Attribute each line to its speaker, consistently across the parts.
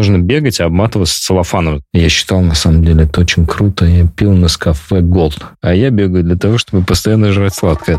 Speaker 1: нужно бегать и обматываться целлофаном. Я считал, на самом деле, это очень круто. Я пил на кафе Голд. А я бегаю для того, чтобы постоянно жрать сладкое.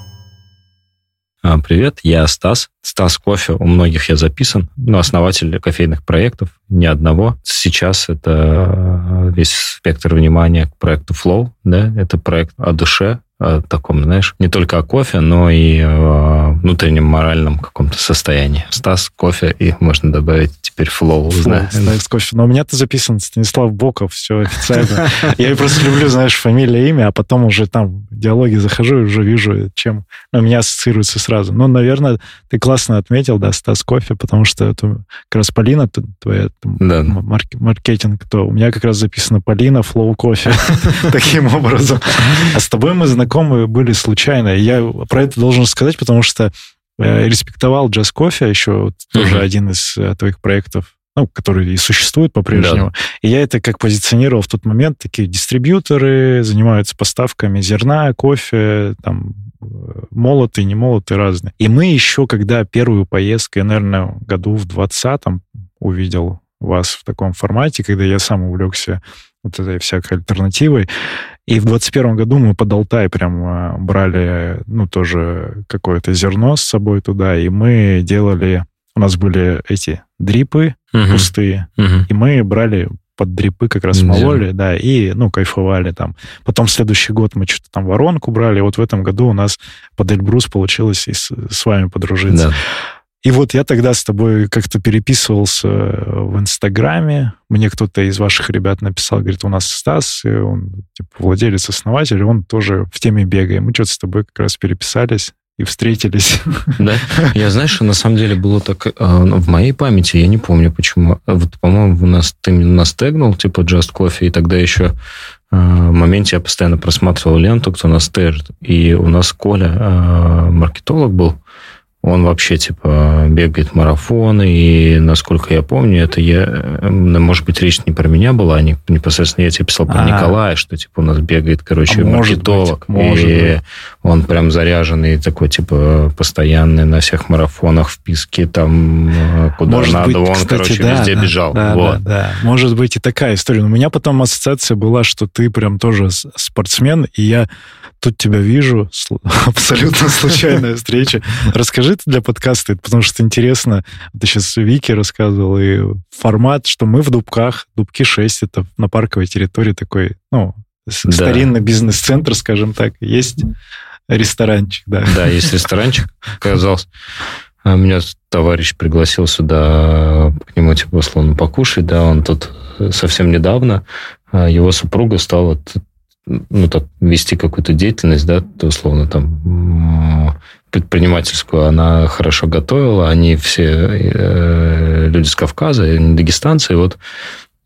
Speaker 1: А, привет, я Стас. Стас Кофе, у многих я записан, но основатель кофейных проектов, ни одного. Сейчас это весь спектр внимания к проекту Flow, да, это проект о душе, о таком, знаешь, не только о кофе, но и о внутреннем моральном каком-то состоянии. Стас, кофе, и можно добавить теперь флоу.
Speaker 2: Стас, кофе. Но у меня-то записан Станислав Боков, все официально. Я просто люблю, знаешь, фамилия, имя, а потом уже там в диалоги захожу и уже вижу, чем у меня ассоциируется сразу. Ну, наверное, ты классно отметил, да, Стас Кофе, потому что это как раз Полина, твоя да. маркетинг, то у меня как раз записано Полина, Флоу Кофе. Таким образом. А с тобой мы знакомы знакомые были случайно. Я про это должен сказать, потому что э, респектовал Джаз Кофе, еще вот, тоже один из э, твоих проектов, ну, который и существует по-прежнему. Да. И я это как позиционировал в тот момент. Такие дистрибьюторы занимаются поставками зерна, кофе, там, э, молотые, не молотые разные. И мы еще, когда первую поездку, я, наверное, году в 20-м увидел вас в таком формате, когда я сам увлекся вот этой всякой альтернативой. И в 21 году мы под Алтай прям а, брали, ну, тоже какое-то зерно с собой туда, и мы делали... У нас были эти дрипы угу. пустые, угу. и мы брали под дрипы как раз мололи, да, и, ну, кайфовали там. Потом следующий год мы что-то там воронку брали, вот в этом году у нас под Эльбрус получилось и с, с вами подружиться. Да. И вот я тогда с тобой как-то переписывался в Инстаграме. Мне кто-то из ваших ребят написал, говорит, у нас Стас, он типа, владелец, основатель, он тоже в теме бега. И мы что-то с тобой как раз переписались и встретились.
Speaker 1: Да? Я, знаешь, на самом деле было так... Э, в моей памяти, я не помню, почему. Вот, по-моему, у нас, ты нас тегнул, типа, Just Coffee, и тогда еще э, в моменте я постоянно просматривал ленту, кто нас тегнет. И у нас Коля, маркетолог был, он вообще, типа, бегает марафоны, и, насколько я помню, это я... Может быть, речь не про меня была, а не, непосредственно я тебе писал про а Николая, что, типа, у нас бегает, короче, а маркетолог. Быть, может и быть. он прям заряженный, такой, типа, постоянный на всех марафонах, в писке, там, куда может надо. Быть, он, кстати, короче, да, везде
Speaker 2: да,
Speaker 1: бежал.
Speaker 2: Да, вот. да, да. Может быть, и такая история. Но у меня потом ассоциация была, что ты прям тоже спортсмен, и я тут тебя вижу, абсолютно случайная встреча. Расскажи это для подкаста, потому что интересно. Ты сейчас Вики рассказывал, и формат, что мы в Дубках, Дубки 6, это на парковой территории такой, ну, да. старинный бизнес-центр, скажем так, есть ресторанчик, да.
Speaker 1: Да, есть ресторанчик, оказался. А меня товарищ пригласил сюда к нему, типа, условно, покушать, да, он тут совсем недавно, а его супруга стала ну, так, вести какую-то деятельность, да, то, условно, там, предпринимательскую, она хорошо готовила, они все э, люди с Кавказа, дагестанцы, и вот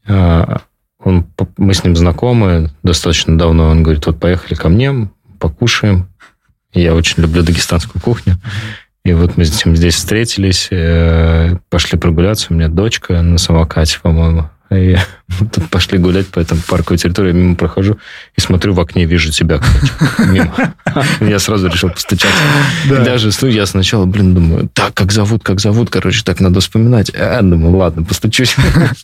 Speaker 1: э, он, мы с ним знакомы достаточно давно, он говорит, вот поехали ко мне, покушаем, я очень люблю дагестанскую кухню, и вот мы с ним здесь встретились, э, пошли прогуляться, у меня дочка на самокате, по-моему, и мы тут пошли гулять по этому парковой территории, я мимо прохожу и смотрю в окне, вижу тебя, кстати, мимо. Я сразу решил постучаться. Да. И даже ну, я сначала, блин, думаю, так, как зовут, как зовут, короче, так надо вспоминать. А, думаю, ладно, постучусь.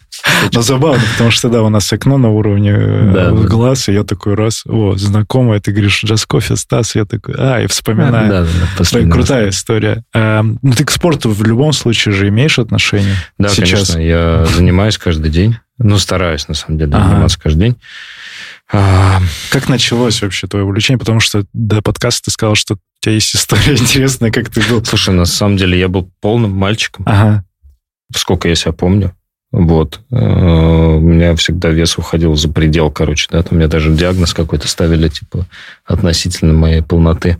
Speaker 2: Но забавно, потому что, да, у нас окно на уровне э, да, глаз, и я такой раз, о, знакомая, ты говоришь, джаз кофе, Стас, я такой, а, и вспоминаю. Да, да, да, Крутая история. А, ну, ты к спорту в любом случае же имеешь отношение?
Speaker 1: Да, сейчас? конечно, я занимаюсь каждый день. Ну, стараюсь, на самом деле, ага. заниматься каждый день.
Speaker 2: А... Как началось вообще твое увлечение? Потому что до подкаста ты сказал, что у тебя есть история интересная, как ты был.
Speaker 1: Слушай, на самом деле я был полным мальчиком. Ага. Сколько я себя помню. Вот. Э, у меня всегда вес уходил за предел, короче, да, там мне даже диагноз какой-то ставили, типа, относительно моей полноты.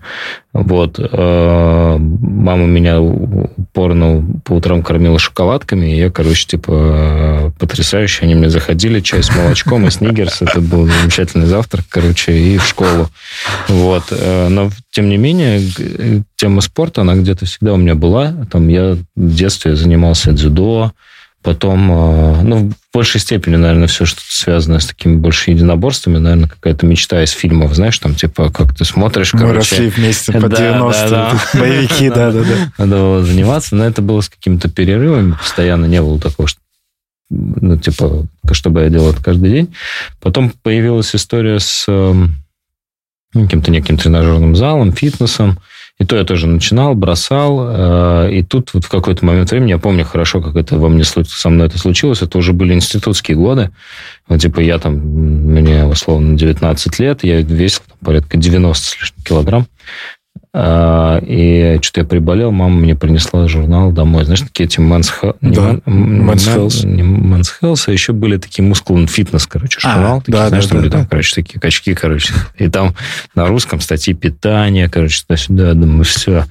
Speaker 1: Вот. Э, мама меня упорно по утрам кормила шоколадками, и я, короче, типа, потрясающе. Они мне заходили, чай с молочком и снигерс. Это был замечательный завтрак, короче, и в школу. Вот. Э, но, тем не менее, тема спорта, она где-то всегда у меня была. Там я в детстве занимался дзюдо, Потом, э, ну, в большей степени, наверное, все, что связано с такими больше единоборствами, наверное, какая-то мечта из фильмов, знаешь, там, типа, как ты смотришь,
Speaker 2: Мы
Speaker 1: короче...
Speaker 2: росли вместе по 90-е, боевики, да-да-да.
Speaker 1: Надо было заниматься, но это было с какими-то перерывами, постоянно не было такого, что ну, типа, чтобы я делал это каждый день. Потом появилась история с эм, каким-то неким тренажерным залом, фитнесом. И то я тоже начинал, бросал. Э, и тут вот в какой-то момент времени, я помню хорошо, как это во мне со мной это случилось, это уже были институтские годы. Вот, типа я там, мне условно 19 лет, я весил там, порядка 90 с лишним килограмм. А, и что-то я приболел, мама мне принесла журнал домой. Знаешь, такие эти Men's Health.
Speaker 2: Да, Men's
Speaker 1: Health. Не Men's Health, а еще были такие Muscle and Fitness, короче, а, журнал. А, такие, да, знаешь, да, там, да, где да. там, короче, такие качки, короче. И там на русском статьи питания, короче, туда-сюда. Думаю, все,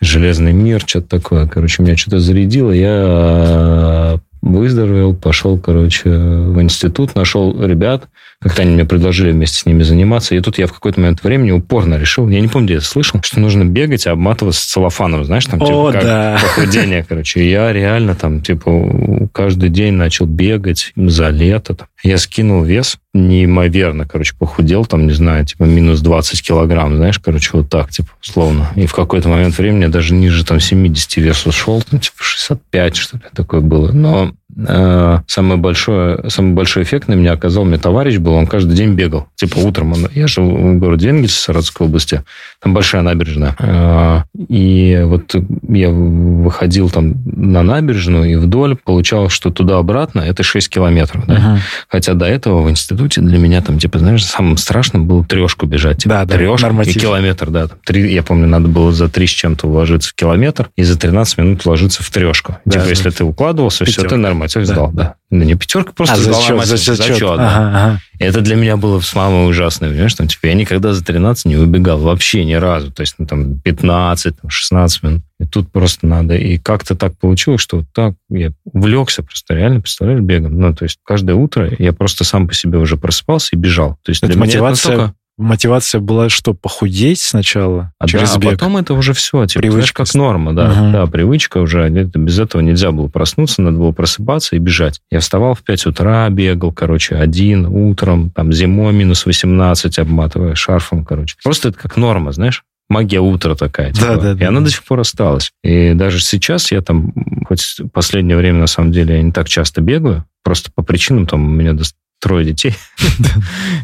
Speaker 1: железный мир, что-то такое. Короче, меня что-то зарядило. Я выздоровел, пошел, короче, в институт, нашел ребят, как-то они мне предложили вместе с ними заниматься. И тут я в какой-то момент времени упорно решил, я не помню, где я слышал, что нужно бегать и обматываться целлофаном, знаешь, там, типа,
Speaker 2: О,
Speaker 1: как
Speaker 2: да.
Speaker 1: похудение, короче. И я реально там, типа, каждый день начал бегать за лето. Там. Я скинул вес неимоверно, короче, похудел, там, не знаю, типа, минус 20 килограмм, знаешь, короче, вот так, типа, условно. И в какой-то момент времени даже ниже, там, 70 вес ушел, там, типа, 65, что ли, такое было. Но самое большое, самый большой эффект на меня оказал мне товарищ был, он каждый день бегал. Типа утром, он, я живу в городе Энгельс, Саратовской области, там большая набережная. Э, и вот я выходил там на набережную и вдоль, получалось, что туда-обратно это 6 километров. Да? Uh-huh. Хотя до этого в институте для меня там, типа, знаешь, самым страшным было трешку бежать. Типа,
Speaker 2: да,
Speaker 1: трешку да, и километр, да. Там, три, я помню, надо было за три с чем-то уложиться в километр и за 13 минут уложиться в трешку. Да, типа, да. если ты укладывался, Пятерка. все, ты нормально да, сдал. Да. да. Ну, не пятерка, просто а,
Speaker 2: зачет, зачет, зачет.
Speaker 1: зачет да. ага, ага. Это для меня было самое ужасное, понимаешь? Там, типа, я никогда за 13 не убегал, вообще ни разу. То есть, ну, там, 15, там, 16 минут. И тут просто надо. И как-то так получилось, что вот так я увлекся просто реально, представляешь, бегом. Ну, то есть, каждое утро я просто сам по себе уже просыпался и бежал. То есть,
Speaker 2: это для мотивация... меня это настолько мотивация была что, похудеть сначала?
Speaker 1: А, через да, бег? а потом это уже все, типа, привычка. как норма, да. Угу. Да, привычка уже. Это, без этого нельзя было проснуться, надо было просыпаться и бежать. Я вставал в 5 утра, бегал, короче, один утром, там, зимой минус 18, обматывая шарфом, короче. Просто это как норма, знаешь? магия утра такая. Типа. Да, да, и да. она до сих пор осталась. И даже сейчас я там, хоть в последнее время, на самом деле, я не так часто бегаю, просто по причинам, там, у меня трое детей.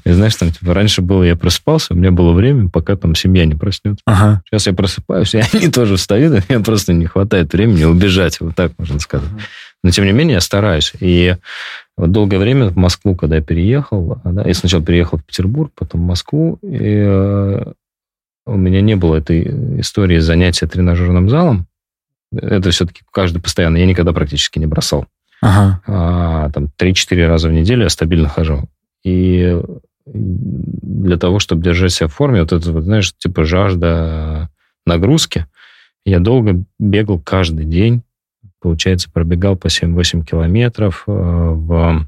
Speaker 1: И знаешь, там, типа, раньше было, я просыпался, у меня было время, пока там семья не проснется. Ага. Сейчас я просыпаюсь, и они тоже встают, и мне просто не хватает времени убежать, вот так можно сказать. Но, тем не менее, я стараюсь. И вот долгое время в Москву, когда я переехал, да, я сначала переехал в Петербург, потом в Москву, и э, у меня не было этой истории занятия тренажерным залом. Это все-таки каждый постоянно, я никогда практически не бросал. Ага. А, там 3-4 раза в неделю я стабильно хожу. И для того, чтобы держать себя в форме, вот это, вот, знаешь, типа жажда нагрузки, я долго бегал каждый день. Получается, пробегал по 7-8 километров э, в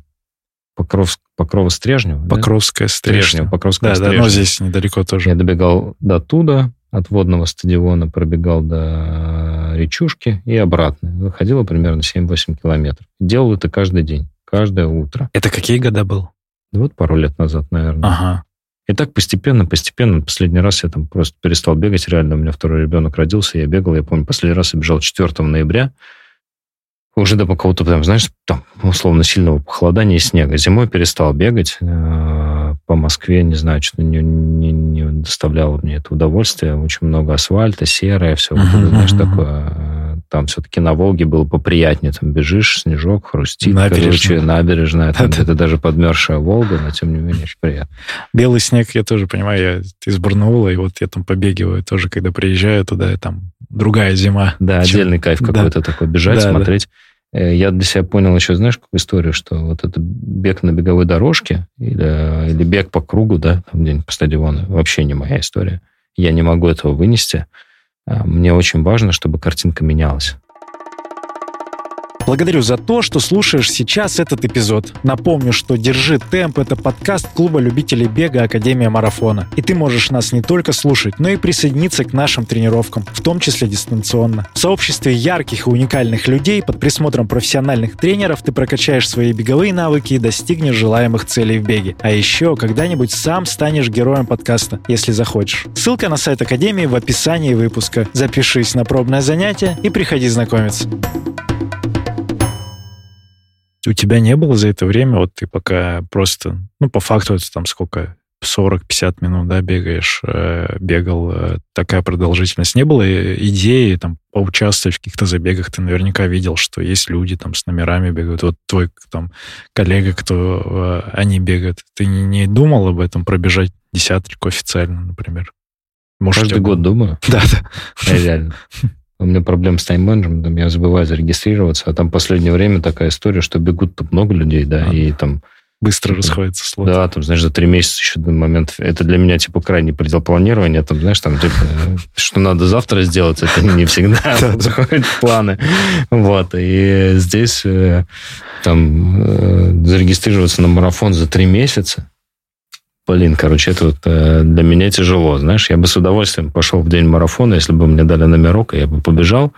Speaker 1: Покров, Покрово-Стрежнево.
Speaker 2: Покровская да? Стрежнево.
Speaker 1: Покровская
Speaker 2: да, Стрежнево. да, но здесь недалеко тоже.
Speaker 1: Я добегал до туда, от водного стадиона пробегал до речушки и обратно. Выходило примерно 7-8 километров. Делал это каждый день, каждое утро.
Speaker 2: Это какие года был?
Speaker 1: Да вот пару лет назад, наверное.
Speaker 2: Ага.
Speaker 1: И так постепенно, постепенно. Последний раз я там просто перестал бегать. Реально, у меня второй ребенок родился, я бегал. Я помню, последний раз я бежал 4 ноября. Уже до какого-то, там, знаешь, там, условно, сильного похолодания и снега. Зимой перестал бегать э, по Москве, не знаю, что не, не, не доставляло мне это удовольствие. Очень много асфальта, серое, все, uh-huh, знаешь, uh-huh. такое. Там все-таки на Волге было поприятнее. Там бежишь, снежок хрустит, набережная. короче, набережная. Там это даже подмерзшая Волга, но тем не менее очень приятно.
Speaker 2: Белый снег, я тоже понимаю, я из Барнаула, и вот я там побегиваю тоже, когда приезжаю туда, и там другая зима.
Speaker 1: Да, чем... отдельный кайф какой-то да. такой, бежать, да, смотреть. Да. Э, я для себя понял еще, знаешь, какую историю, что вот это бег на беговой дорожке или, или бег по кругу, да, там где-нибудь по стадиону, вообще не моя история. Я не могу этого вынести. А, мне очень важно, чтобы картинка менялась.
Speaker 3: Благодарю за то, что слушаешь сейчас этот эпизод. Напомню, что «Держи темп» — это подкаст клуба любителей бега Академия Марафона. И ты можешь нас не только слушать, но и присоединиться к нашим тренировкам, в том числе дистанционно. В сообществе ярких и уникальных людей под присмотром профессиональных тренеров ты прокачаешь свои беговые навыки и достигнешь желаемых целей в беге. А еще когда-нибудь сам станешь героем подкаста, если захочешь. Ссылка на сайт Академии в описании выпуска. Запишись на пробное занятие и приходи знакомиться.
Speaker 2: У тебя не было за это время, вот ты пока просто, ну, по факту это там сколько, 40-50 минут, да, бегаешь, э, бегал, э, такая продолжительность. Не было идеи там поучаствовать в каких-то забегах? Ты наверняка видел, что есть люди там с номерами бегают. Вот твой там коллега, кто э, они бегают. Ты не, не думал об этом, пробежать десяточку официально, например?
Speaker 1: Может, Каждый год думаю.
Speaker 2: Да, да.
Speaker 1: Реально. У меня проблем с тайм-менеджментом, я забываю зарегистрироваться, а там последнее время такая история, что бегут тут много людей, да, а, и там...
Speaker 2: Быстро расходится слот.
Speaker 1: Да, там, знаешь, за три месяца еще до момента... Это для меня, типа, крайний предел планирования. Там, знаешь, там, типа, что надо завтра сделать, это не всегда заходит в планы. Вот, и здесь э, там э, зарегистрироваться на марафон за три месяца, Блин, короче, это вот э, для меня тяжело, знаешь. Я бы с удовольствием пошел в день марафона, если бы мне дали номерок, и я бы побежал,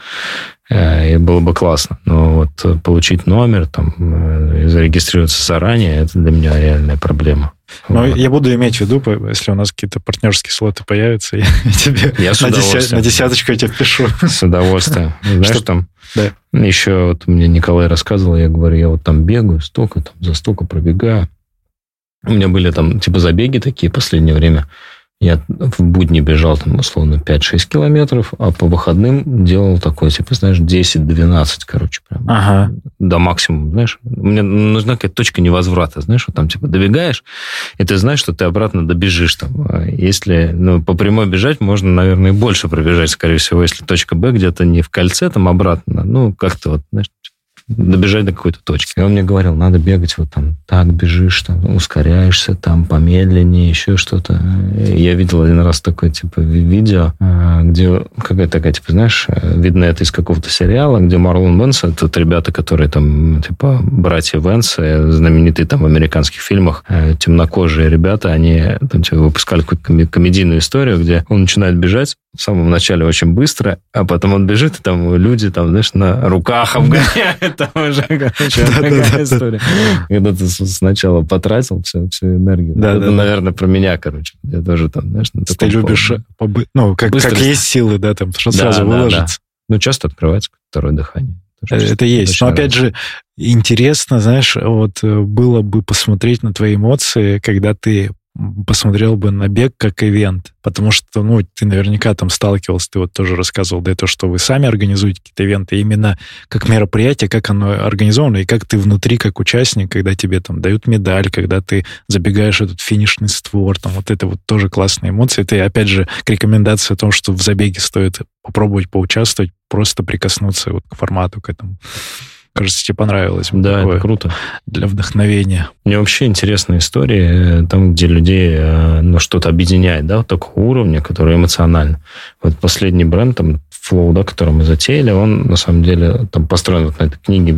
Speaker 1: э, и было бы классно. Но вот получить номер, там, э, зарегистрироваться заранее, это для меня реальная проблема.
Speaker 2: Но вот. я буду иметь в виду, если у нас какие-то партнерские слоты появятся, я тебе я на, деся, на десяточку я тебе пишу.
Speaker 1: С удовольствием. Знаешь, Что? там да. еще вот мне Николай рассказывал, я говорю, я вот там бегаю, столько, там, за столько пробегаю. У меня были там типа забеги такие в последнее время. Я в будни бежал там условно 5-6 километров, а по выходным делал такой, типа, знаешь, 10-12, короче, прям.
Speaker 2: Ага.
Speaker 1: До максимума, знаешь. Мне нужна какая-то точка невозврата, знаешь, вот там, типа, добегаешь, и ты знаешь, что ты обратно добежишь там. А если, ну, по прямой бежать, можно, наверное, и больше пробежать, скорее всего, если точка Б где-то не в кольце, там обратно, ну, как-то вот, знаешь, добежать до какой-то точки. И он мне говорил, надо бегать вот там, так бежишь, там, ускоряешься, там, помедленнее, еще что-то. Я видел один раз такое, типа, видео, а, где какая-то такая, типа, знаешь, видно это из какого-то сериала, где Марлон Венс, это ребята, которые там, типа, братья Венс, знаменитые там в американских фильмах, э, темнокожие ребята, они там, типа, выпускали какую-то комедийную историю, где он начинает бежать, в самом начале очень быстро, а потом он бежит, и там люди, там, знаешь, на руках обгоняют, там уже, короче, такая история. Когда ты сначала потратил всю, всю энергию. Да, это, наверное, про меня, короче. Я тоже там, знаешь, на
Speaker 2: Ты любишь, ну, как, как есть силы, да, там, что сразу выложится.
Speaker 1: Ну, часто открывается второе дыхание.
Speaker 2: Это есть. Но опять же, интересно, знаешь, вот э, было бы посмотреть на твои эмоции, когда ты посмотрел бы на бег как ивент, потому что, ну, ты наверняка там сталкивался, ты вот тоже рассказывал до этого, что вы сами организуете какие-то ивенты, именно как мероприятие, как оно организовано, и как ты внутри, как участник, когда тебе там дают медаль, когда ты забегаешь этот финишный створ, там вот это вот тоже классные эмоции. Это, опять же, к рекомендации о том, что в забеге стоит попробовать поучаствовать, просто прикоснуться вот к формату, к этому. Кажется, тебе понравилось.
Speaker 1: Да, это круто.
Speaker 2: Для вдохновения.
Speaker 1: Мне вообще интересная история, э, там, где людей э, ну, что-то объединяет, да, вот такого уровня, который эмоционально. Вот последний бренд, там, Flow, да, который мы затеяли, он, на самом деле, там построен вот на этой книге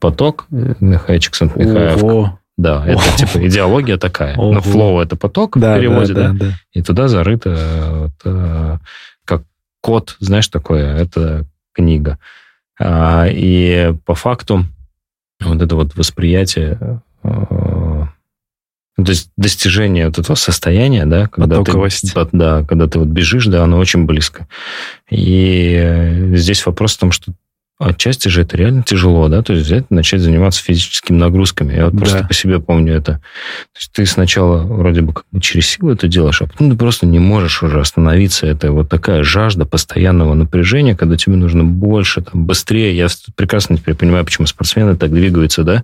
Speaker 1: «Поток» Михаила Чиксент-Михаев. Да, это О. типа идеология такая. Ого. Но flow это поток да, в переводе, да, да, да. И туда зарыто вот, как код, знаешь, такое, это книга. А, и по факту вот это вот восприятие, а, то есть достижение вот этого состояния, да, когда ты, да, когда ты вот бежишь, да, оно очень близко. И здесь вопрос в том, что Отчасти же это реально тяжело, да, то есть взять, начать заниматься физическими нагрузками. Я вот да. просто по себе помню это. То есть ты сначала вроде бы как бы через силу это делаешь, а потом ты просто не можешь уже остановиться. Это вот такая жажда постоянного напряжения, когда тебе нужно больше, там, быстрее. Я прекрасно теперь понимаю, почему спортсмены так двигаются, да.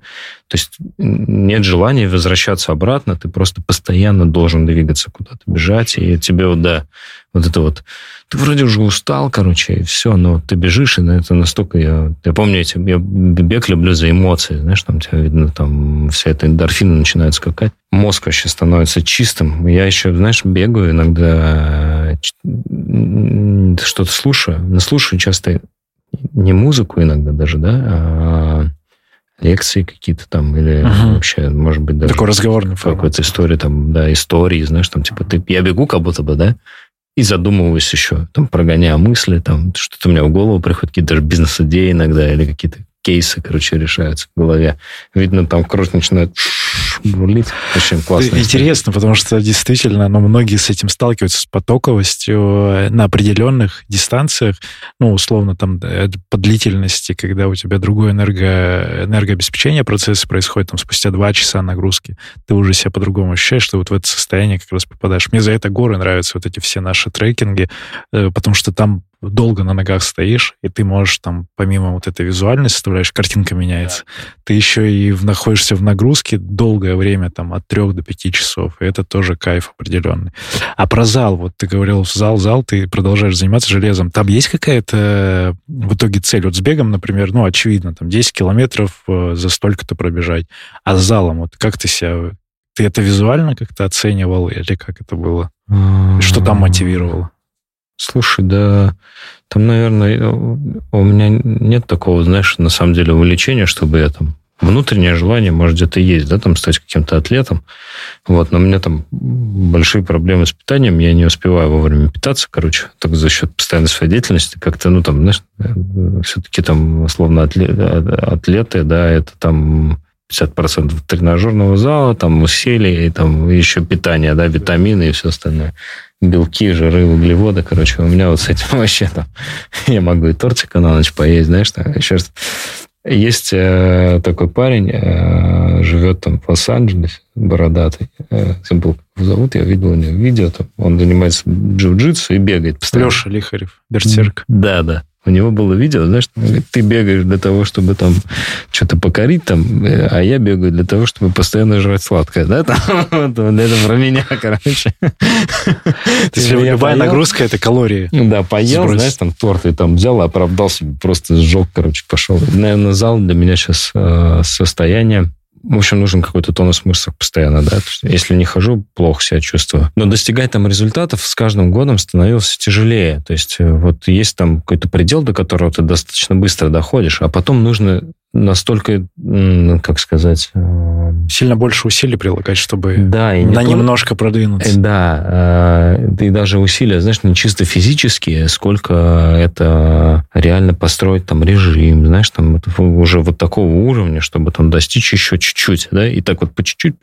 Speaker 1: То есть нет желания возвращаться обратно, ты просто постоянно должен двигаться куда-то, бежать, и тебе вот, да, вот это вот, ты вроде уже устал, короче, и все, но ты бежишь, и на это настолько я... Я помню, эти, я бег люблю за эмоции, знаешь, там тебя видно, там вся эта эндорфина начинает скакать. Мозг вообще становится чистым. Я еще, знаешь, бегаю иногда, что-то слушаю, но слушаю часто не музыку иногда даже, да, а лекции какие-то там, или uh вообще, может быть, даже...
Speaker 2: Такой разговорный
Speaker 1: Какой-то история там, да, истории, знаешь, там, типа, ты, я бегу как будто бы, да, и задумываюсь еще, там, прогоняя мысли, там, что-то у меня в голову приходит, какие-то даже бизнес-идеи иногда, или какие-то кейсы, короче, решаются в голове. Видно, там кровь начинает бурлить. Очень классно.
Speaker 2: Интересно, потому что действительно, ну, многие с этим сталкиваются, с потоковостью э, на определенных дистанциях, ну, условно, там, э, по длительности, когда у тебя другое энерго, энергообеспечение процесса происходит, там, спустя два часа нагрузки, ты уже себя по-другому ощущаешь, что вот в это состояние как раз попадаешь. Мне за это горы нравятся вот эти все наши трекинги, э, потому что там долго на ногах стоишь, и ты можешь там, помимо вот этой визуальной составляющей, картинка меняется, да. ты еще и находишься в нагрузке долгое время, там, от трех до пяти часов, и это тоже кайф определенный. А про зал, вот ты говорил, зал, зал, ты продолжаешь заниматься железом, там есть какая-то в итоге цель? Вот с бегом, например, ну, очевидно, там 10 километров э, за столько-то пробежать, а с залом, вот как ты себя ты это визуально как-то оценивал или как это было? Что там мотивировало?
Speaker 1: Слушай, да, там, наверное, у меня нет такого, знаешь, на самом деле увлечения, чтобы я там внутреннее желание, может, где-то есть, да, там стать каким-то атлетом. Вот, но у меня там большие проблемы с питанием, я не успеваю вовремя питаться, короче, только за счет постоянной своей деятельности как-то, ну, там, знаешь, все-таки там, условно, атлеты, да, это там 50% тренажерного зала, там усилий, и там еще питание, да, витамины и все остальное белки, жиры, углеводы, короче, у меня вот с этим вообще там, я могу и тортика на ночь поесть, знаешь, там, еще раз. Есть э, такой парень, э, живет там в Лос-Анджелесе, бородатый, забыл, как его зовут, я видел у него видео, там, он занимается джиу-джитсу и бегает
Speaker 2: постоянно. Леша Лихарев, берсерк.
Speaker 1: Да, да. У него было видео, знаешь, ты бегаешь для того, чтобы там что-то покорить, там, э, а я бегаю для того, чтобы постоянно жрать сладкое, да? Там, это про меня, короче.
Speaker 2: То есть любая нагрузка – это калории.
Speaker 1: Да, поел, знаешь, там торт и там взял, оправдал себе, просто сжег, короче, пошел. Наверное, зал для меня сейчас э, состояние в общем, нужен какой-то тонус мышц постоянно, да. Если не хожу, плохо себя чувствую. Но достигать там результатов с каждым годом становилось тяжелее. То есть э, вот есть там какой-то предел, до которого ты достаточно быстро доходишь, а потом нужно настолько, как сказать... Э,
Speaker 2: Сильно больше усилий прилагать, чтобы да, и на не немножко продвинуться.
Speaker 1: Э, да, и даже усилия, знаешь, не чисто физические, сколько это реально построить там режим, знаешь, там уже вот такого уровня, чтобы там достичь еще чуть-чуть, да, и так вот по чуть-чуть,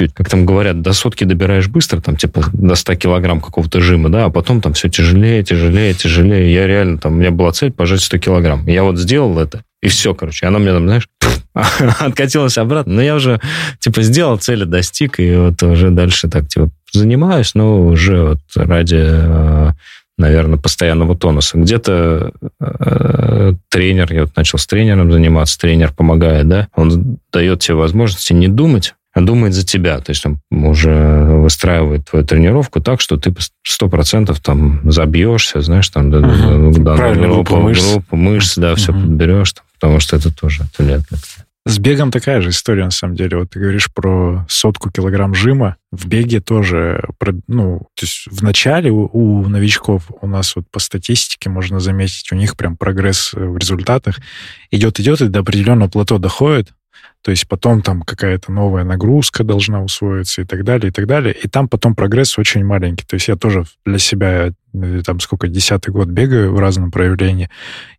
Speaker 1: чуть-чуть, как там говорят, до сотки добираешь быстро, там типа до 100 килограмм какого-то жима, да, а потом там все тяжелее, тяжелее, тяжелее. Я реально, там, у меня была цель пожать 100 килограмм. Я вот сделал это, и все, короче. Она мне там, знаешь, откатилась обратно. Но я уже, типа, сделал цели, достиг, и вот уже дальше так, типа, занимаюсь, но уже вот ради, э, наверное, постоянного тонуса. Где-то э, тренер, я вот начал с тренером заниматься, тренер помогает, да, он дает тебе возможности не думать, думает за тебя. То есть он уже выстраивает твою тренировку так, что ты сто процентов там забьешься, знаешь, там
Speaker 2: угу. да, Правильно, группу, группу мышц,
Speaker 1: группу мышц да, угу. все подберешь, там, потому что это тоже лет.
Speaker 2: С бегом такая же история, на самом деле. Вот ты говоришь про сотку килограмм жима. В беге тоже, ну, то есть в начале у, у новичков у нас вот по статистике можно заметить, у них прям прогресс в результатах идет-идет и до определенного плато доходит, то есть потом там какая-то новая нагрузка должна усвоиться и так далее, и так далее. И там потом прогресс очень маленький. То есть я тоже для себя э, там сколько, десятый год бегаю в разном проявлении.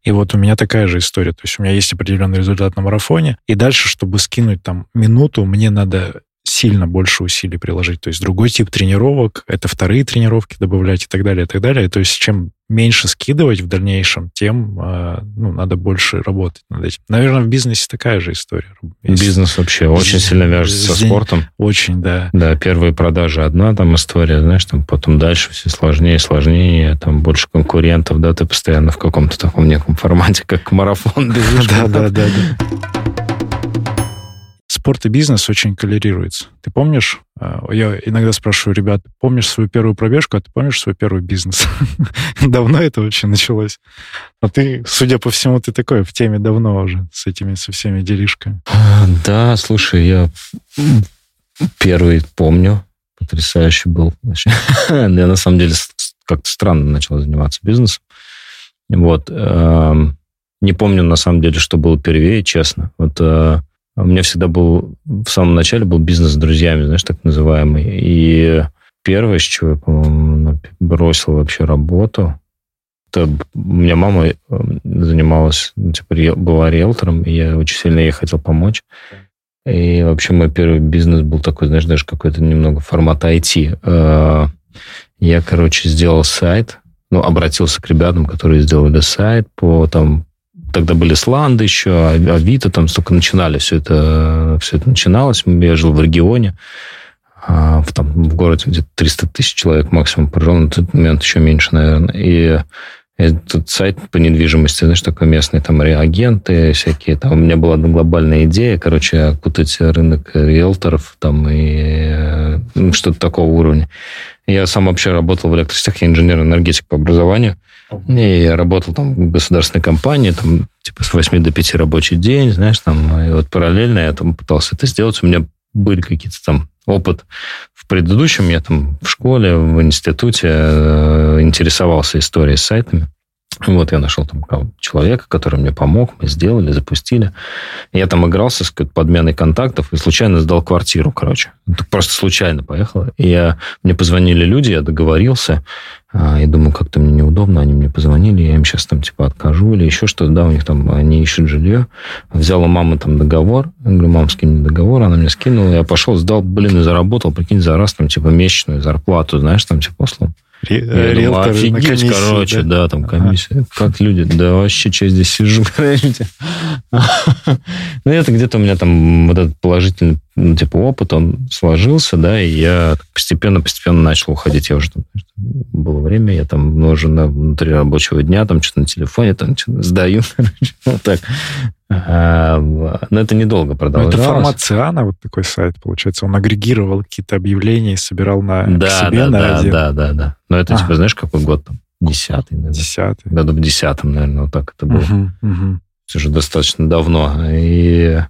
Speaker 2: И вот у меня такая же история. То есть у меня есть определенный результат на марафоне. И дальше, чтобы скинуть там минуту, мне надо сильно больше усилий приложить. То есть другой тип тренировок, это вторые тренировки добавлять и так далее, и так далее. То есть чем меньше скидывать в дальнейшем, тем э, ну, надо больше работать над этим. Наверное, в бизнесе такая же история.
Speaker 1: Есть... Бизнес вообще очень сильно вяжется со спортом.
Speaker 2: Очень, да.
Speaker 1: Да, первые продажи одна там история, знаешь, там потом дальше все сложнее и сложнее, там больше конкурентов, да, ты постоянно в каком-то таком неком формате, как марафон бежишь.
Speaker 2: Да, да, да спорт и бизнес очень коллерируется. Ты помнишь, а, я иногда спрашиваю ребят, помнишь свою первую пробежку, а ты помнишь свой первый бизнес? давно это вообще началось? А ты, судя по всему, ты такой в теме давно уже с этими, со всеми делишками.
Speaker 1: Да, слушай, я первый помню, потрясающий был. я на самом деле как-то странно начал заниматься бизнесом. Вот. Эм, не помню, на самом деле, что было первее, честно. Вот э, у меня всегда был, в самом начале был бизнес с друзьями, знаешь, так называемый. И первое, с чего я, по-моему, бросил вообще работу, это у меня мама э, занималась, ну, типа, была риэлтором, и я очень сильно ей хотел помочь. И вообще мой первый бизнес был такой, знаешь, даже какой-то немного формата IT. Э, я, короче, сделал сайт, ну, обратился к ребятам, которые сделали сайт по там тогда были Сланды еще, а, Авито, там столько начинали все это, все это начиналось. Я жил в регионе, а, в, там, в городе где-то 300 тысяч человек максимум прожил, на тот момент еще меньше, наверное. И этот сайт по недвижимости, знаешь, такой местный, там реагенты всякие. Там у меня была одна глобальная идея, короче, окутать рынок риэлторов там и ну, что-то такого уровня. Я сам вообще работал в электросетях, я инженер-энергетик по образованию. И я работал там в государственной компании, там, типа, с 8 до 5 рабочий день, знаешь, там, и вот параллельно я там пытался это сделать. У меня были какие-то там опыт в предыдущем. Я там в школе, в институте э, интересовался историей с сайтами. Вот я нашел там человека, который мне помог, мы сделали, запустили. Я там игрался с подменой контактов и случайно сдал квартиру, короче. Просто случайно поехал. И я, мне позвонили люди, я договорился. А, и думаю, как-то мне неудобно, они мне позвонили, я им сейчас там типа откажу или еще что-то, да, у них там, они ищут жилье. Взяла мама там договор, я говорю, мам, скинь мне договор, она мне скинула, я пошел, сдал, блин, и заработал, прикинь, за раз там типа месячную зарплату, знаешь, там типа условно. Ре- я думаю, офигеть, комиссии, короче, да, да там комиссия. Ага. Как люди, да вообще, что я здесь сижу, подождите. ну, это где-то у меня там вот этот положительный, ну, типа, опыт, он сложился, да, и я постепенно-постепенно начал уходить. Я уже там, было время, я там ну, уже на, внутри рабочего дня, там что-то на телефоне, там что-то сдаю, короче, вот так. А, но это недолго продолжалось.
Speaker 2: это формат Циана, вот такой сайт, получается. Он агрегировал какие-то объявления и собирал на
Speaker 1: да,
Speaker 2: себе
Speaker 1: да,
Speaker 2: на
Speaker 1: да,
Speaker 2: один.
Speaker 1: Да, да, да. Но это, а. типа, знаешь, какой год там? Десятый, наверное.
Speaker 2: Десятый.
Speaker 1: Году в десятом, наверное, вот так это было.
Speaker 2: Угу, угу.
Speaker 1: Это уже достаточно давно. И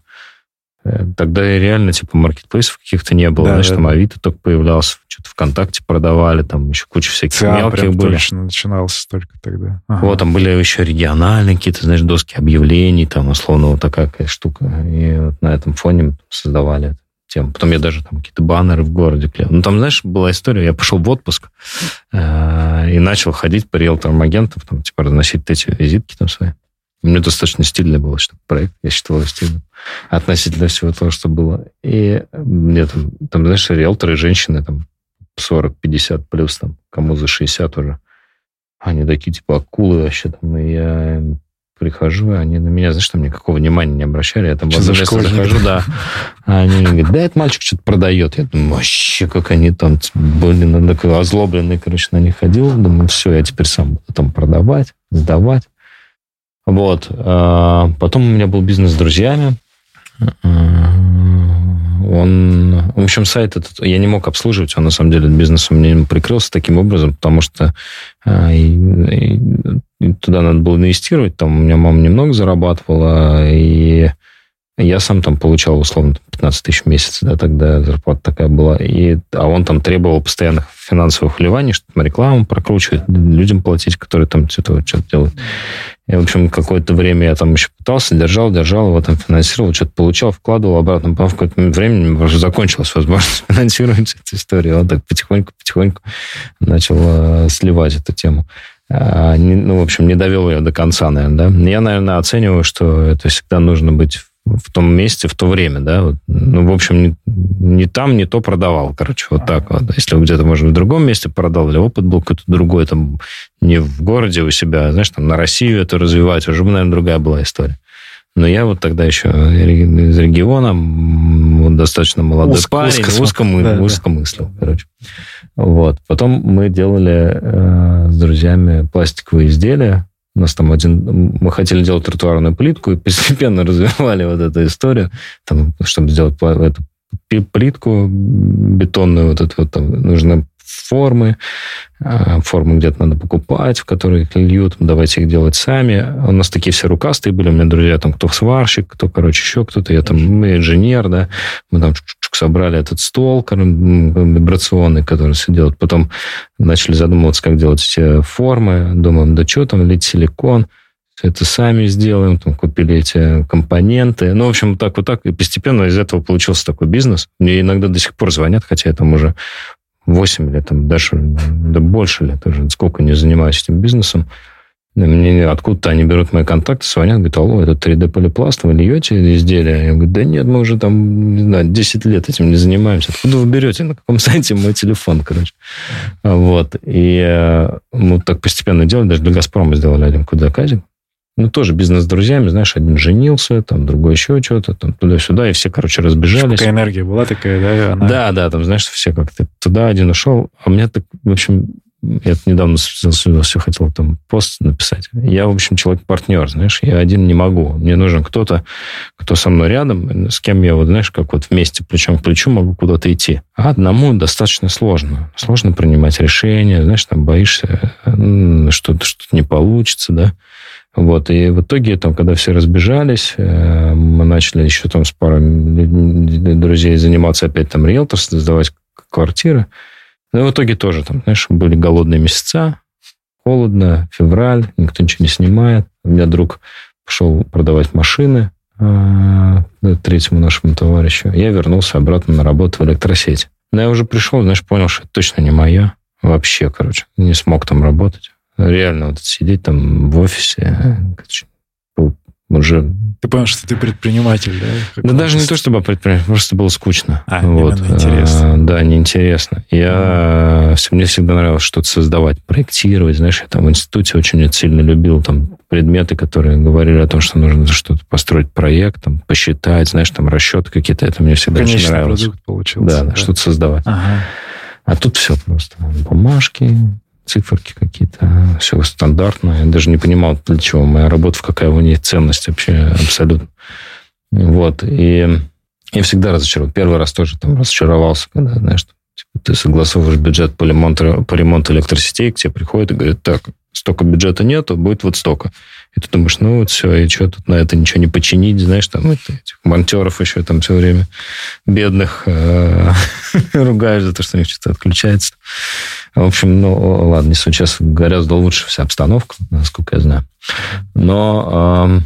Speaker 1: тогда реально, типа, маркетплейсов каких-то не было. Да, Знаешь, да, там Авито только появлялся, что-то ВКонтакте продавали, там еще куча всяких Циан мелких прям были.
Speaker 2: точно начинался только тогда.
Speaker 1: Ага. Вот, там были еще региональные какие-то, знаешь, доски объявлений, там, условно, вот такая какая штука. И вот на этом фоне создавали эту тему. Потом я даже там какие-то баннеры в городе клеил. Ну, там, знаешь, была история, я пошел в отпуск э, и начал ходить по риэлторам агентов, там, типа, разносить эти визитки там свои. Мне достаточно стильно было, что проект, я считал его стильным относительно всего того, что было. И мне там, там знаешь, риэлторы, женщины, там, 40-50 плюс, там, кому за 60 уже. Они такие, типа, акулы вообще там. И я прихожу, и они на меня, знаешь, там никакого внимания не обращали. Я там в одно место захожу, да. А они говорят, да, этот мальчик что-то продает. Я думаю, вообще, как они там, он такой озлобленный, короче, на них ходил. Думаю, все, я теперь сам буду там продавать, сдавать. Вот. А потом у меня был бизнес с друзьями. Он, в общем, сайт этот я не мог обслуживать, он на самом деле бизнес у меня прикрылся таким образом, потому что и, и, и туда надо было инвестировать, там у меня мама немного зарабатывала, и я сам там получал, условно, 15 тысяч в месяц, да, тогда зарплата такая была. И, а он там требовал постоянных финансовых вливаний, что там рекламу прокручивать, людям платить, которые там что-то, что-то делают. И, в общем, какое-то время я там еще пытался, держал, держал, его там финансировал, что-то получал, вкладывал обратно. Потом в какое-то время уже закончилась возможность финансировать эту историю. Он так потихоньку-потихоньку начал э, сливать эту тему. А, не, ну, в общем, не довел ее до конца, наверное, да. Я, наверное, оцениваю, что это всегда нужно быть в том месте, в то время, да. Вот, ну, в общем, не, не там, не то продавал, короче, вот так вот. Если где-то, может, в другом месте продал, или опыт был какой-то другой, там, не в городе у себя, а, знаешь, там, на Россию это развивать, уже, наверное, другая была история. Но я вот тогда еще из региона, вот достаточно молодой Узко, парень, узко, узко, мы, да, узко да. мыслил, короче. Вот. Потом мы делали э, с друзьями пластиковые изделия, нас там один... Мы хотели делать тротуарную плитку и постепенно развивали вот эту историю, там, чтобы сделать эту плитку бетонную, вот эту вот, там, нужно формы. А, формы где-то надо покупать, в которые их льют. Давайте их делать сами. У нас такие все рукастые были. У меня друзья там кто сварщик, кто, короче, еще кто-то. Я там инженер, да. Мы там собрали этот стол вибрационный, который все делает. Потом начали задумываться, как делать все формы. Думаем, да что там, лить силикон это сами сделаем, там, купили эти компоненты. Ну, в общем, так вот так. И постепенно из этого получился такой бизнес. Мне иногда до сих пор звонят, хотя я там уже 8 лет, там, даже да больше лет уже, сколько не занимаюсь этим бизнесом. Мне откуда-то они берут мои контакты, звонят, говорят, алло, это 3D-полипласт, вы льете изделия? Я говорю, да нет, мы уже там, не знаю, 10 лет этим не занимаемся. Откуда вы берете? На каком сайте мой телефон, короче. Вот. И э, мы так постепенно делали, даже для «Газпрома» сделали один код-заказик. Ну, тоже бизнес с друзьями, знаешь, один женился, там, другой еще что-то, там, туда-сюда, и все, короче, разбежались.
Speaker 2: Какая энергия была такая, да?
Speaker 1: Она... Да, да, там, знаешь, все как-то туда один ушел, а у меня так, в общем, я недавно все хотел там пост написать. Я, в общем, человек-партнер, знаешь, я один не могу. Мне нужен кто-то, кто со мной рядом, с кем я, вот, знаешь, как вот вместе, плечом к плечу могу куда-то идти. А одному достаточно сложно. Сложно принимать решения, знаешь, там боишься, что-то что не получится, да. Вот, и в итоге, там, когда все разбежались, э, мы начали еще там с парой друзей заниматься опять там риэлторством, сдавать квартиры. Но в итоге тоже там, знаешь, были голодные месяца, холодно, февраль, никто ничего не снимает. У меня друг пошел продавать машины э, третьему нашему товарищу. Я вернулся обратно на работу в электросеть. Но я уже пришел, знаешь, понял, что это точно не мое. Вообще, короче, не смог там работать реально вот сидеть там в офисе, уже...
Speaker 2: Ты понял, что ты предприниматель, да?
Speaker 1: Да даже не то, чтобы предприниматель, просто было скучно.
Speaker 2: А, вот. интересно.
Speaker 1: А, да, неинтересно. Я... Mm. Мне всегда нравилось что-то создавать, проектировать. Знаешь, я там в институте очень сильно любил там предметы, которые говорили о том, что нужно что-то построить проект, там, посчитать, знаешь, там расчеты какие-то. Это мне всегда Конечно, очень нравилось.
Speaker 2: продукт получился.
Speaker 1: Да, да. что-то создавать. Ага. А тут все просто. Бумажки, циферки какие-то, все стандартно. Я даже не понимал, для чего моя работа, в какая у нее ценность вообще абсолютно. Вот. И я всегда разочарован. Первый раз тоже там разочаровался, когда, знаешь, типа, ты согласовываешь бюджет по ремонту, по ремонту электросетей, к тебе приходят и говорят, так, столько бюджета нету, будет вот столько. И ты думаешь, ну вот все, и что тут на это ничего не починить, знаешь, там ну, этих монтеров еще там все время бедных э, ругаешь за то, что у них что-то отключается. В общем, ну ладно, не сейчас гораздо лучше вся обстановка, насколько я знаю. Но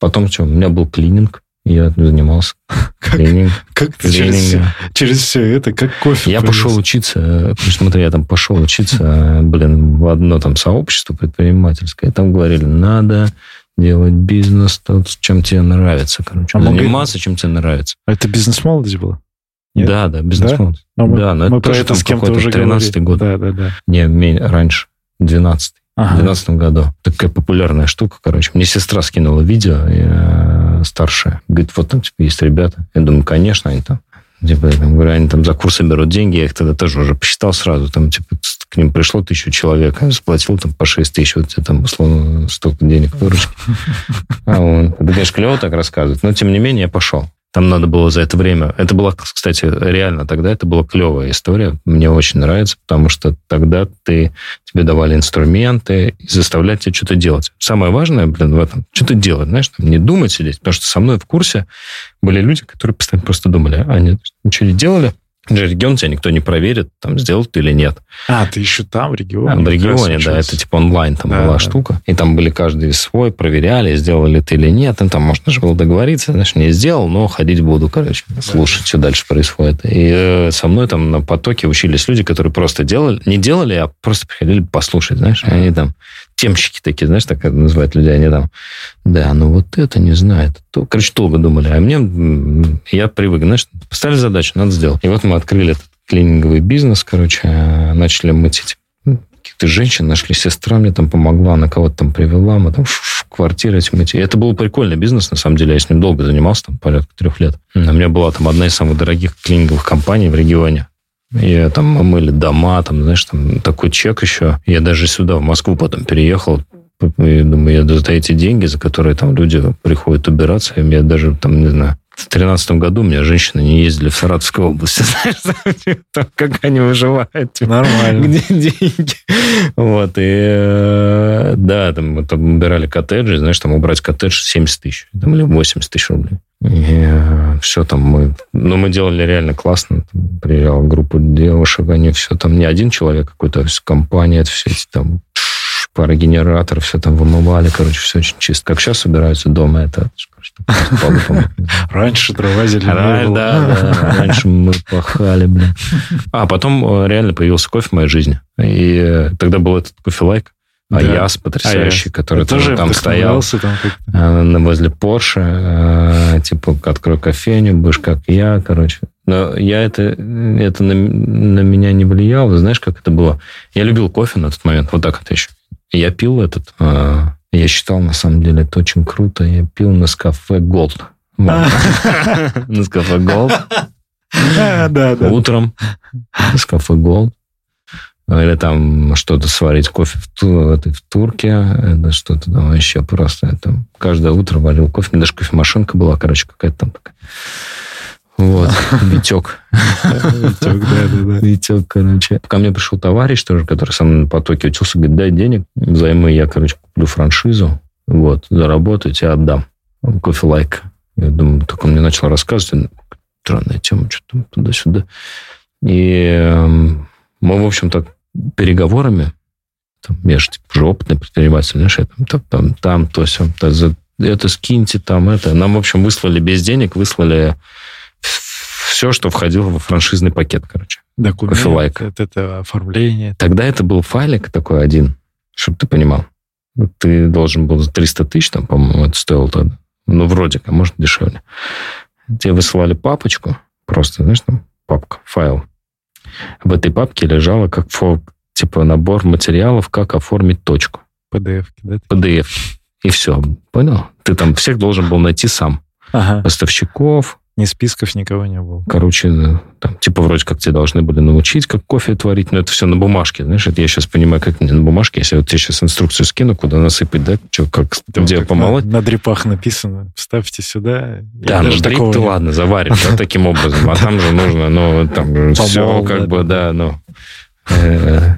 Speaker 1: потом что, у меня был клининг, я занимался
Speaker 2: как, клининг, как ты через, через все это, как кофе
Speaker 1: Я принес. пошел учиться, смотри, я там пошел учиться, блин, в одно там сообщество предпринимательское, там говорили, надо делать бизнес, тот, чем тебе нравится, короче. А заниматься, чем тебе нравится.
Speaker 2: А это бизнес-молодость было?
Speaker 1: Нет? Да, да, бизнес-молодость. Да?
Speaker 2: Но
Speaker 1: да,
Speaker 2: но мы это про это с кем-то уже
Speaker 1: 13 год.
Speaker 2: Да, да, да.
Speaker 1: Не, раньше, 12 ага. В 2012 году. Такая популярная штука, короче. Мне сестра скинула видео, я, э, старшая. Говорит, вот там типа, есть ребята. Я думаю, конечно, они там Типа, я говорю, они там за курсы берут деньги, я их тогда тоже уже посчитал сразу. Там, типа, к ним пришло тысячу человек, я заплатил там по 6 тысяч, вот тебе там, условно, столько денег выручки. А он, это, конечно, клево так рассказывать, но, тем не менее, я пошел. Там надо было за это время... Это была, кстати, реально тогда это была клевая история. Мне очень нравится, потому что тогда ты, тебе давали инструменты и заставляли тебя что-то делать. Самое важное, блин, в этом, что-то делать, знаешь, там, не думать сидеть. Потому что со мной в курсе были люди, которые постоянно просто думали, а они ничего не делали, регион тебя никто не проверит, там, сделал ты или нет.
Speaker 2: А, ты еще там, в регионе? А,
Speaker 1: в регионе, да, это типа онлайн там да, была да. штука. И там были каждый свой, проверяли, сделал ли ты или нет. И там можно же было договориться, знаешь, не сделал, но ходить буду, короче, слушать, да. что дальше происходит. И э, со мной там на потоке учились люди, которые просто делали, не делали, а просто приходили послушать, знаешь. Они там темщики такие, знаешь, так называют людей, они там, да, ну вот это не знает. То, короче, долго думали. А мне, я привык, знаешь, поставили задачу, надо сделать. И вот мы открыли этот клининговый бизнес, короче, начали мыть эти каких-то женщин, нашли сестра мне там помогла, она кого-то там привела, мы там квартиры эти мыть. И это был прикольный бизнес, на самом деле, я с ним долго занимался, там порядка трех лет. У меня была там одна из самых дорогих клининговых компаний в регионе. И там мыли дома, там, знаешь, там такой чек еще. Я даже сюда, в Москву потом переехал, И думаю, я за эти деньги, за которые там люди приходят убираться, я даже там, не знаю, в тринадцатом году у меня женщины не ездили в Саратовскую область. Знаешь, там, как они выживают. Типа,
Speaker 2: Нормально.
Speaker 1: Где деньги? Вот, и э, да, там мы там убирали коттеджи, знаешь, там убрать коттедж 70 тысяч, там, или 80 тысяч рублей. И э, все там мы... Ну, мы делали реально классно. Там приезжала группа девушек, они все там... Не один человек, какой-то компания, это все эти там пара генераторов, все там вымывали, короче, все очень чисто. Как сейчас собираются дома, это
Speaker 2: Раньше трава зеленее
Speaker 1: да, раньше мы пахали, блин. А потом э, реально появился кофе в моей жизни. И э, тогда был этот кофе-лайк,
Speaker 2: Да.
Speaker 1: Аяс потрясающий, который
Speaker 2: Я тоже
Speaker 1: там стоял э, на- возле Порше, типа, открой кофейню, будешь как я, короче. Но я это, это на, на меня не влияло. Знаешь, как это было? Я любил кофе на тот момент, вот так вот еще. Я пил этот, я считал, на самом деле, это очень круто. Я пил на кафе Gold. На кафе Gold.
Speaker 2: А, Да, да.
Speaker 1: Утром с кафе Gold. Или там что-то сварить кофе в, ту, в турке. Это что-то там вообще просто. Это каждое утро варил кофе. У меня даже кофемашинка была, короче, какая-то там такая. Вот, Витек.
Speaker 2: Витек, да, да, да.
Speaker 1: Витек, короче. Ко мне пришел товарищ тоже, который со мной на потоке учился, говорит, дай денег, взаймы, я, короче, куплю франшизу, вот, заработаю, тебе отдам. Кофе лайк. Я думаю, так он мне начал рассказывать, странная тема, что там туда-сюда. И эм, мы, в общем, так переговорами, там, я же типа, уже опытный предприниматель, знаешь, я там, там, там, там, то, за- это скиньте, там, это. Нам, в общем, выслали без денег, выслали все, что входило во франшизный пакет, короче.
Speaker 2: Документ, это, это оформление.
Speaker 1: Тогда это был файлик такой один, чтобы ты понимал. Ты должен был за 300 тысяч, там, по-моему, это стоило тогда. Ну, вроде как, может, дешевле. Тебе высылали папочку, просто, знаешь, там, папка, файл. В этой папке лежало как типа набор материалов, как оформить точку.
Speaker 2: PDF, да?
Speaker 1: PDF. И все. Понял? Ты там всех должен был найти сам.
Speaker 2: Ага.
Speaker 1: Поставщиков,
Speaker 2: Ни списков никого не было.
Speaker 1: Короче, там, типа, вроде как тебе должны были научить, как кофе творить, но это все на бумажке, знаешь, это я сейчас понимаю, как мне на бумажке, если вот тебе сейчас инструкцию скину, куда насыпать, да, что, как,
Speaker 2: Там
Speaker 1: где
Speaker 2: так
Speaker 1: помолоть.
Speaker 2: На, на дрипах написано, вставьте сюда.
Speaker 1: Да, ну дрип ты ладно, заваришь, да, таким образом, а там же нужно, ну, там все как бы,
Speaker 2: да,
Speaker 1: ну... э,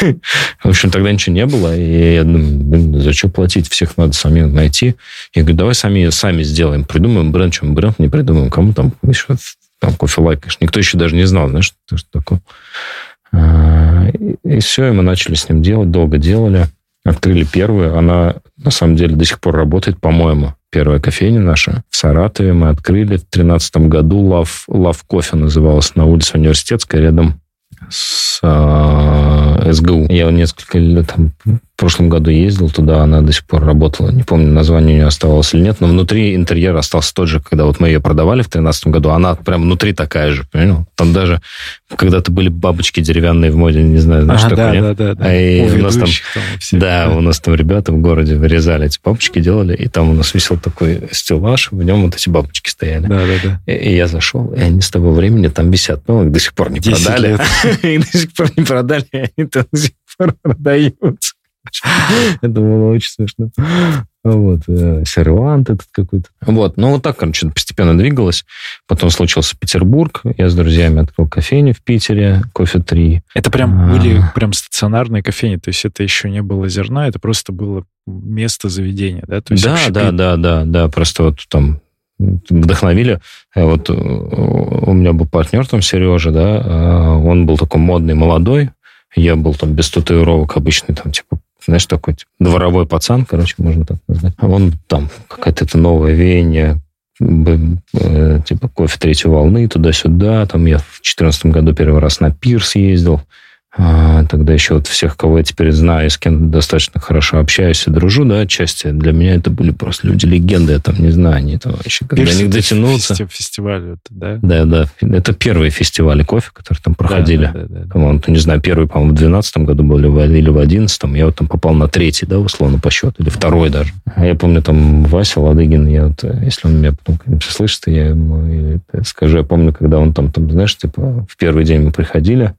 Speaker 1: В общем, тогда ничего не было, и я думаю, зачем платить, всех надо самим найти. Я говорю, давай сами, сами сделаем, придумаем бренд, чем бренд не придумаем, кому там еще там кофе лайк, никто еще даже не знал, знаешь, что что такое. А, И, все, и мы начали с ним делать, долго делали, открыли первую, она на самом деле до сих пор работает, по-моему, первая кофейня наша в Саратове мы открыли в тринадцатом году, Love, Love Кофе называлась, на улице Университетская, рядом с а, СГУ. Я несколько лет там в прошлом году ездил туда, она до сих пор работала. Не помню, название у нее оставалось или нет, но внутри интерьер остался тот же, когда вот мы ее продавали в 2013 году, она прям внутри такая же, понял? Там даже когда-то были бабочки деревянные в моде, не знаю, знаешь,
Speaker 2: Ага,
Speaker 1: такое,
Speaker 2: да,
Speaker 1: нет?
Speaker 2: да, да, да.
Speaker 1: А и
Speaker 2: У
Speaker 1: у нас там-
Speaker 2: там все.
Speaker 1: Да, у нас там ребята в городе вырезали эти бабочки, делали, и там у нас висел такой стеллаж, в нем вот эти бабочки стояли.
Speaker 2: Да, да, да.
Speaker 1: И, и я зашел, и они с того времени там висят. Ну, их до сих пор не
Speaker 2: 10
Speaker 1: продали. Их до сих пор не продали, они там до сих пор. Это было очень смешно. Вот, э, сервант этот какой-то. Вот, ну вот так, короче, постепенно двигалось. Потом случился Петербург. Я с друзьями открыл кофейню в Питере, кофе 3.
Speaker 2: Это прям
Speaker 1: А.
Speaker 2: были прям стационарные кофейни, то есть это еще не было зерна, это просто было место заведения, да? То есть
Speaker 1: Да,
Speaker 2: общепит.
Speaker 1: да, да, да, да, просто вот там вдохновили. Э, Вот э, у меня был партнер там, Сережа, да, он был такой модный, молодой, я был там без татуировок, обычный там, типа, знаешь, такой типа, дворовой пацан, короче, можно так назвать. А он там какая-то новое веяние, э, типа кофе третьей волны, туда-сюда. Там я в 2014 году первый раз на пирс ездил. А, тогда еще вот всех, кого я теперь знаю, с кем достаточно хорошо общаюсь и дружу, да, отчасти, для меня это были просто люди-легенды, я там не знаю, они это вообще, как до них
Speaker 2: это
Speaker 1: дотянуться.
Speaker 2: фести- Фестиваль, вот, да?
Speaker 1: Да, да, это первые фестивали кофе, которые там проходили.
Speaker 2: Да, да, да, да.
Speaker 1: По-моему, не знаю, первый, по-моему, в 2012 году был или в- или в 2011. Я вот там попал на третий, да, условно, по счету, или второй даже. А я помню, там Вася Ладыгин, я вот, э, если он меня потом когда-нибудь слышит, я ему э, скажу, я помню, когда он там, там, знаешь, типа, в первый день мы приходили,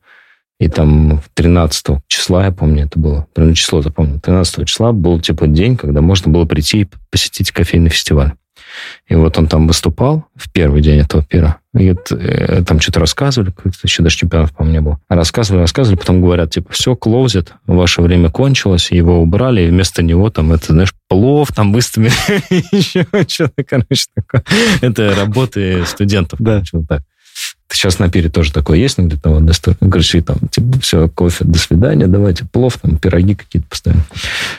Speaker 1: И там 13 числа, я помню, это было, прям число запомнил, 13 числа был типа день, когда можно было прийти и посетить кофейный фестиваль. И вот он там выступал в первый день этого пира. И это, там что-то рассказывали, еще даже чемпионов, по-моему, не было. Рассказывали, рассказывали, потом говорят, типа, все, клоузит, ваше время кончилось, его убрали, и вместо него там, это, знаешь, плов там выставили, еще что-то, короче, такое. Это работы студентов. Да. Так. Сейчас на пире тоже такое есть, но где-то вот короче, там, типа, все, кофе, до свидания, давайте плов, там, пироги какие-то поставим.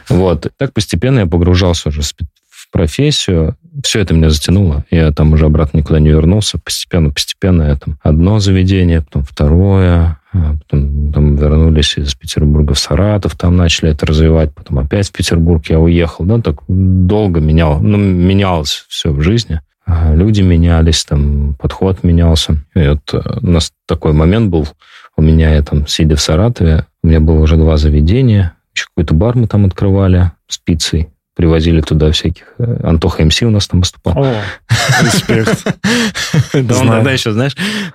Speaker 1: Вот. Так постепенно я погружался уже в профессию. Все это меня затянуло. Я там уже обратно никуда не вернулся. Постепенно, постепенно я там одно заведение, потом второе, а потом там вернулись из Петербурга в Саратов, там начали это развивать, потом опять в Петербург я уехал. Ну, так долго менял, ну, менялось все в жизни. А, люди менялись, там подход менялся. И вот э, у нас такой момент был, у меня, я там, сидя в Саратове, у меня было уже два заведения, еще какой-то бар мы там открывали с пиццей, привозили туда всяких. Э, Антоха МС у нас там выступал. О, респект. Да он тогда еще, знаешь,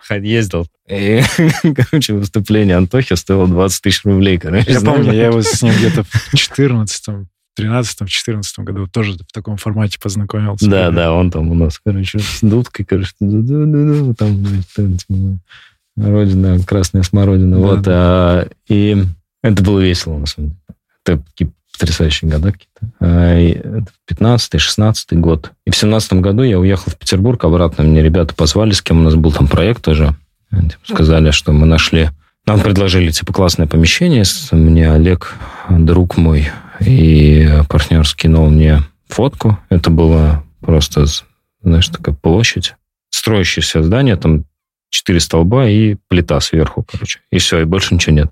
Speaker 1: ездил. И, короче, выступление Антохи стоило 20 тысяч рублей, короче.
Speaker 2: Я помню, я его с ним где-то в 14 13-14 году тоже в таком формате познакомился.
Speaker 1: Да, да, он там у нас, короче, с дудкой, короче, там, там типа, родина, красная смородина, вот. А, и это было весело, на самом деле. Это такие потрясающие года какие-то. А, 15-16 год. И в 17 году я уехал в Петербург обратно. Мне ребята позвали, с кем у нас был там проект тоже. Типа, сказали, что мы нашли... Нам предложили, типа, классное помещение. Мне Олег, друг мой, и партнер скинул мне фотку. Это было просто, знаешь, такая площадь, строящееся здание, там четыре столба и плита сверху, короче. И все, и больше ничего нет.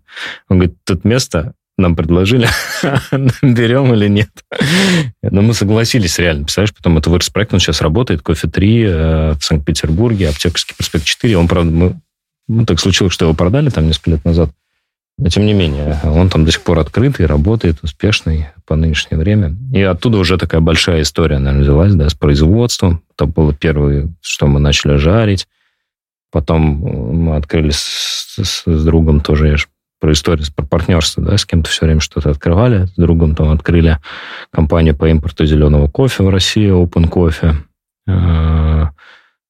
Speaker 1: Он говорит, тут место нам предложили, берем или нет. Но мы согласились реально. Представляешь, потом это вырос проект, он сейчас работает, Кофе 3 э, в Санкт-Петербурге, Аптекарский проспект 4. Он, правда, мы, ну, так случилось, что его продали там несколько лет назад. Но тем не менее, он там до сих пор открытый, работает, успешный по нынешнее время. И оттуда уже такая большая история, наверное, взялась, да, с производством. Это было первое, что мы начали жарить. Потом мы открыли с, с, с другом тоже, я же про историю, про партнерство, да, с кем-то все время что-то открывали. С другом там открыли компанию по импорту зеленого кофе в России, Open Coffee. А,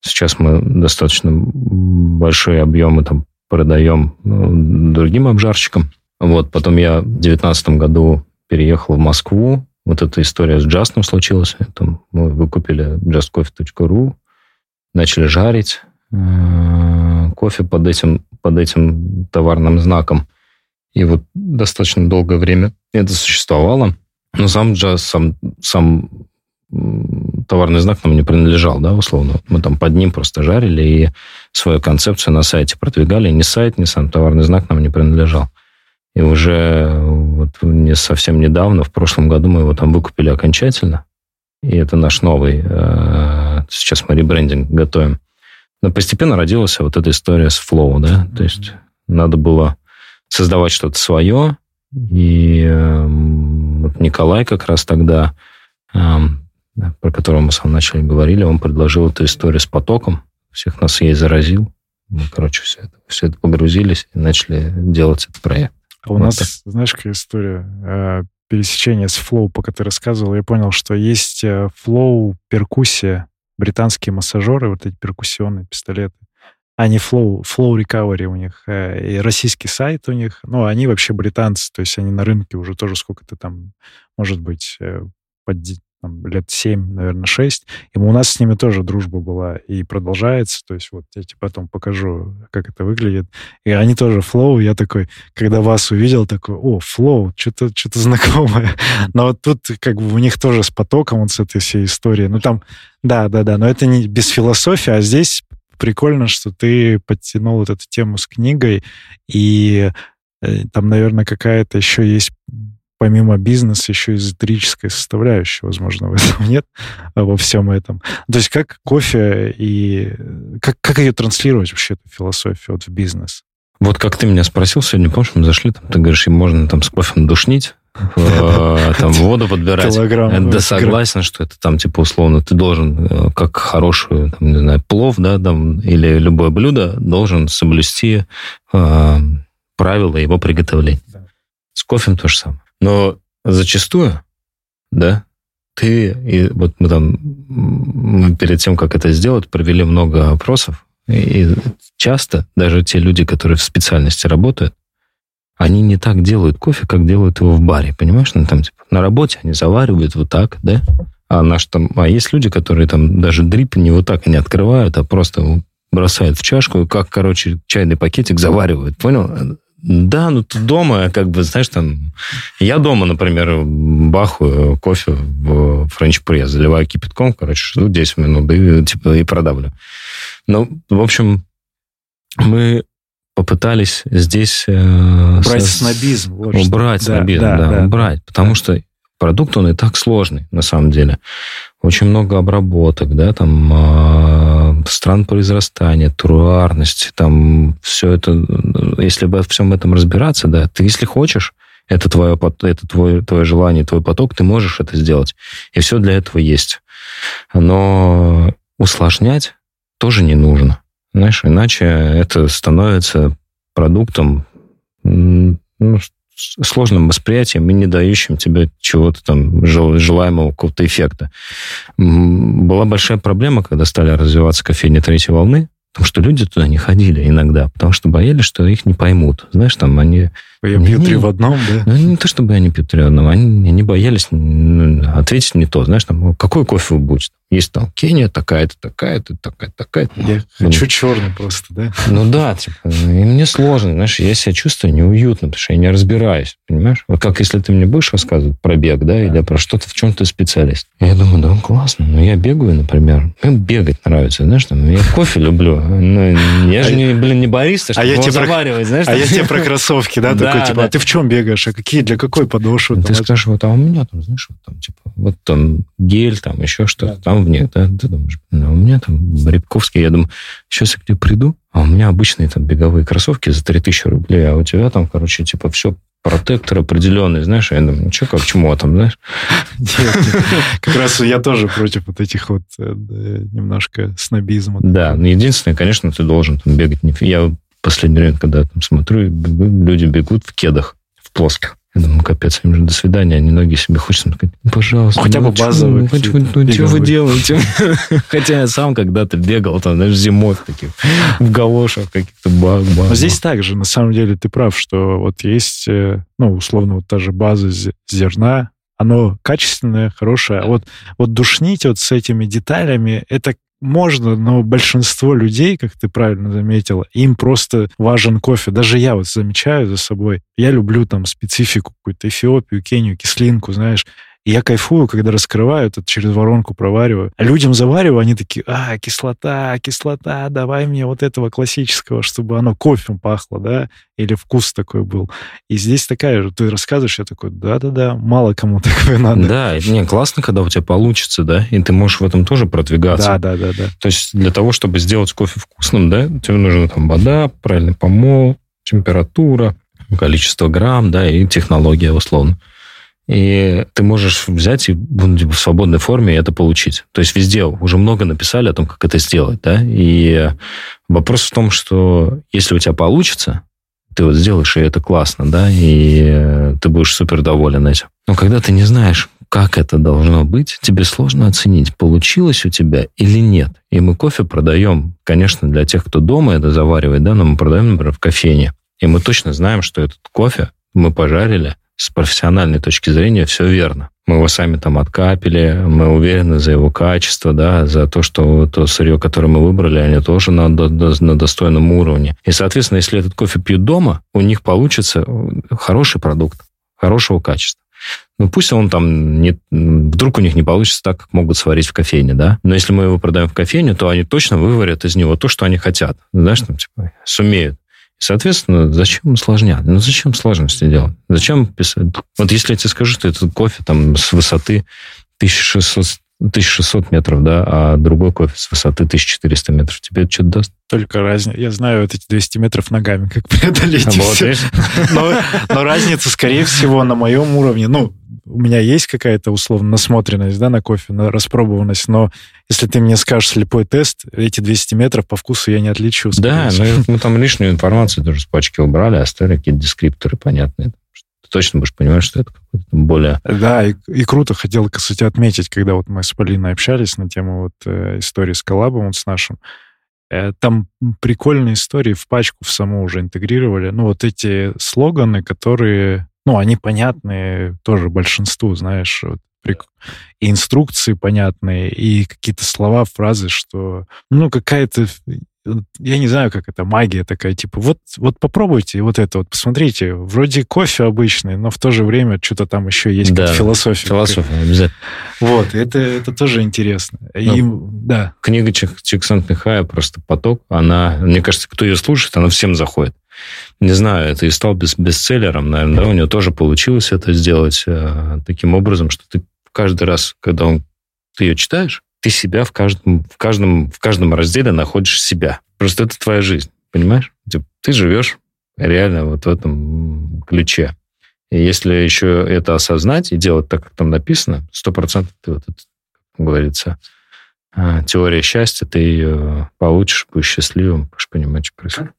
Speaker 1: сейчас мы достаточно большие объемы там продаем ну, другим обжарщикам. Вот, потом я в 2019 году переехал в Москву. Вот эта история с Джастом случилась. Там мы выкупили justcoffee.ru, начали жарить э, кофе под этим, под этим товарным знаком. И вот достаточно долгое время это существовало. Но сам джаз, сам, сам товарный знак нам не принадлежал, да, условно. Мы там под ним просто жарили и свою концепцию на сайте продвигали. Ни сайт, ни сам товарный знак нам не принадлежал. И уже вот не совсем недавно, в прошлом году мы его там выкупили окончательно. И это наш новый. Э, сейчас мы ребрендинг готовим. Но постепенно родилась вот эта история с Flow, да. То есть надо было создавать что-то свое. И эм, вот Николай как раз тогда эм, про которого мы с вами начали говорили, он предложил эту историю с потоком, всех нас ей заразил. Мы, короче, все это, все это погрузились и начали делать этот проект.
Speaker 2: А у вот нас, так. знаешь, какая история? Э, пересечение с флоу, пока ты рассказывал, я понял, что есть flow, э, перкуссия, британские массажеры, вот эти перкуссионные пистолеты. Они Flow, Flow Recovery у них, э, и российский сайт у них. Ну, они вообще британцы, то есть они на рынке уже тоже сколько-то там, может быть, под там, лет 7, наверное, 6. И у нас с ними тоже дружба была и продолжается. То есть вот я тебе потом покажу, как это выглядит. И они тоже flow. Я такой, когда вас увидел, такой, о, flow, что-то что знакомое. Но вот тут как бы у них тоже с потоком, вот с этой всей историей. Ну там, да, да, да, но это не без философии, а здесь прикольно, что ты подтянул вот эту тему с книгой, и э, там, наверное, какая-то еще есть помимо бизнеса еще эзотерическая составляющая, возможно, в этом нет, а во всем этом. То есть как кофе и... Как, как ее транслировать вообще, эту философию вот в бизнес?
Speaker 1: Вот как ты меня спросил сегодня, помнишь, мы зашли, там, ты говоришь, им можно там с кофе надушнить, э, там воду подбирать. Килограмм. Да, согласен, что это там, типа, условно, ты должен, э, как хорошую, там, не знаю, плов, да, там, или любое блюдо, должен соблюсти э, правила его приготовления. С кофе то же самое. Но зачастую, да, ты, и вот мы там мы перед тем, как это сделать, провели много опросов, и часто даже те люди, которые в специальности работают, они не так делают кофе, как делают его в баре, понимаешь? Ну, там, типа, на работе они заваривают вот так, да? А наш там, а есть люди, которые там даже дрип не вот так не открывают, а просто бросают в чашку, как, короче, чайный пакетик заваривают, понял? Да, ну ты дома, как бы, знаешь, там... Я дома, например, бахаю кофе в френч-пресс, заливаю кипятком, короче, жду 10 минут и, типа, и продавлю. Ну, в общем, мы попытались здесь...
Speaker 2: Э, убрать со... снобизм.
Speaker 1: Вот убрать что. снобизм, да, да, да, убрать. Потому да. что продукт, он и так сложный, на самом деле. Очень много обработок, да, там э, стран произрастания, туруарности, там все это, если во всем этом разбираться, да, ты, если хочешь, это твое, это твое, твое желание, твой поток, ты можешь это сделать. И все для этого есть. Но усложнять тоже не нужно. Знаешь, иначе это становится продуктом ну, сложным восприятием и не дающим тебе чего-то там желаемого какого-то эффекта. Была большая проблема, когда стали развиваться кофейни третьей волны, потому что люди туда не ходили иногда, потому что боялись, что их не поймут. Знаешь, там они
Speaker 2: я пью три в одном, да?
Speaker 1: Ну, не то, чтобы они пьют три в одном. Они, они боялись ну, ответить не то. Знаешь, там, какой кофе вы будете? Есть там Кения такая-то, такая-то, такая-то, такая-то.
Speaker 2: Я ну, хочу черный просто, да?
Speaker 1: Ну да, типа, и мне сложно, знаешь, я себя чувствую неуютно, потому что я не разбираюсь, понимаешь? Вот как если ты мне будешь рассказывать про бег, да, или про что-то, в чем ты специалист. Я думаю, да, классно, но я бегаю, например, мне бегать нравится, знаешь, там, я кофе люблю. Ну, я же, а не, блин, не бариста, чтобы а
Speaker 2: я
Speaker 1: его заваривать, знаешь.
Speaker 2: А я тебе про кроссовки, да, такой, типа, а ты в чем бегаешь, а какие, для какой подошвы?
Speaker 1: Ты скажешь, вот, а у меня там, знаешь, вот там, типа, вот там гель, там еще что-то, там в них, да, ты думаешь, ну, у меня там Рябковский, я думаю, сейчас я к тебе приду, а у меня обычные там беговые кроссовки за 3000 рублей, а у тебя там, короче, типа все протектор определенный, знаешь, я думаю, ну что, как, чему а там, знаешь?
Speaker 2: Как раз я тоже против вот этих вот э, немножко снобизма.
Speaker 1: Да, но единственное, конечно, ты должен там бегать. Я последнее время, когда там смотрю, люди бегут в кедах, в плоских. Я думаю, капец, им же до свидания, они ноги себе хочется сказать, ну, пожалуйста.
Speaker 2: Хотя
Speaker 1: ну,
Speaker 2: бы базовые.
Speaker 1: Ну, ну что вы делаете? Хотя я сам когда-то бегал, там, знаешь, зимой в таких, в галошах каких-то баг
Speaker 2: Но здесь также, на самом деле, ты прав, что вот есть, э, ну, условно, вот та же база зерна, оно качественное, хорошее. А вот, вот душнить вот с этими деталями, это можно, но большинство людей, как ты правильно заметила, им просто важен кофе. Даже я вот замечаю за собой. Я люблю там специфику какую-то Эфиопию, Кению, кислинку, знаешь. И я кайфую, когда раскрываю это, через воронку провариваю. А людям завариваю, они такие, а, кислота, кислота, давай мне вот этого классического, чтобы оно кофе пахло, да, или вкус такой был. И здесь такая же, ты рассказываешь, я такой, да-да-да, мало кому такое надо.
Speaker 1: Да, не, классно, когда у тебя получится, да, и ты можешь в этом тоже продвигаться.
Speaker 2: Да-да-да.
Speaker 1: То есть для того, чтобы сделать кофе вкусным, да, тебе нужна там вода, правильный помол, температура, количество грамм, да, и технология, условно. И ты можешь взять и ну, типа, в свободной форме это получить. То есть везде уже много написали о том, как это сделать. Да? И вопрос в том, что если у тебя получится, ты вот сделаешь, и это классно, да, и ты будешь супер доволен этим. Но когда ты не знаешь, как это должно быть, тебе сложно оценить, получилось у тебя или нет. И мы кофе продаем, конечно, для тех, кто дома это заваривает, да, но мы продаем, например, в кофейне. И мы точно знаем, что этот кофе мы пожарили, с профессиональной точки зрения все верно. Мы его сами там откапили, мы уверены за его качество, да, за то, что то сырье, которое мы выбрали, они тоже на, на достойном уровне. И, соответственно, если этот кофе пьют дома, у них получится хороший продукт, хорошего качества. Ну, пусть он там не... Вдруг у них не получится так, как могут сварить в кофейне, да? Но если мы его продаем в кофейню, то они точно выварят из него то, что они хотят. Знаешь, там, типа, сумеют. Соответственно, зачем усложнять? Ну, зачем сложности делать? Зачем писать? Вот если я тебе скажу, что этот кофе там с высоты 1600, 1600 метров, да, а другой кофе с высоты 1400 метров. Тебе это что-то даст?
Speaker 2: Только разница. Я знаю вот эти 200 метров ногами, как преодолеть. Вот, но, но разница, скорее всего, на моем уровне. Ну, у меня есть какая-то условно насмотренность, да, на кофе, на распробованность, но если ты мне скажешь слепой тест, эти 200 метров по вкусу я не отличу.
Speaker 1: Да, но мы там лишнюю информацию тоже с пачки убрали, оставили какие-то дескрипторы понятные ты точно будешь понимать, что это какой-то более...
Speaker 2: Да, и, и круто хотел, кстати, отметить, когда вот мы с Полиной общались на тему вот э, истории с коллабом вот с нашим, э, там прикольные истории в пачку в саму уже интегрировали. Ну, вот эти слоганы, которые, ну, они понятные тоже большинству, знаешь, вот, и инструкции понятные, и какие-то слова, фразы, что, ну, какая-то я не знаю, как это магия такая, типа, вот, вот попробуйте вот это вот, посмотрите, вроде кофе обычный, но в то же время что-то там еще есть да, философия.
Speaker 1: Философия, обязательно.
Speaker 2: Вот, это, это тоже интересно. И, ну, да.
Speaker 1: Книга Чик, Чиксант-Михая просто поток, она, мне кажется, кто ее слушает, она всем заходит. Не знаю, это и стал бес, бестселлером, наверное, да, у него тоже получилось это сделать э, таким образом, что ты каждый раз, когда он, ты ее читаешь, ты себя в каждом, в каждом, в каждом разделе находишь себя. Просто это твоя жизнь, понимаешь? Ты живешь реально вот в этом ключе. И если еще это осознать и делать так, как там написано, сто процентов ты вот это, как говорится, а, теория счастья, ты ее получишь, будешь счастливым, будешь понимать, что происходит.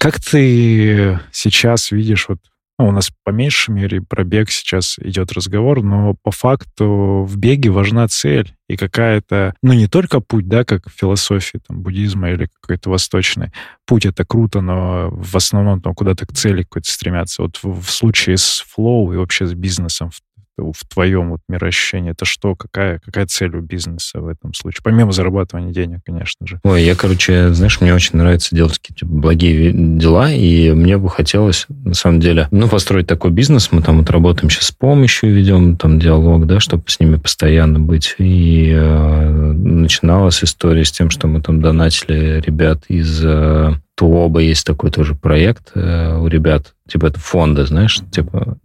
Speaker 2: Как ты сейчас видишь вот ну, у нас по меньшей мере про бег сейчас идет разговор, но по факту в беге важна цель и какая-то, ну, не только путь, да, как в философии там, буддизма или какой-то восточный. Путь — это круто, но в основном там куда-то к цели какой-то стремятся. Вот в, в случае с флоу и вообще с бизнесом в в твоем вот мироощущении, это что, какая, какая цель у бизнеса в этом случае? Помимо зарабатывания денег, конечно же.
Speaker 1: Ой, я, короче, знаешь, мне очень нравится делать какие-то благие дела, и мне бы хотелось, на самом деле, ну, построить такой бизнес. Мы там вот работаем сейчас с помощью, ведем там диалог, да, чтобы с ними постоянно быть. И э, начиналась история с тем, что мы там донатили ребят из э, Туоба есть такой тоже проект э, у ребят, типа это фонды, знаешь, типа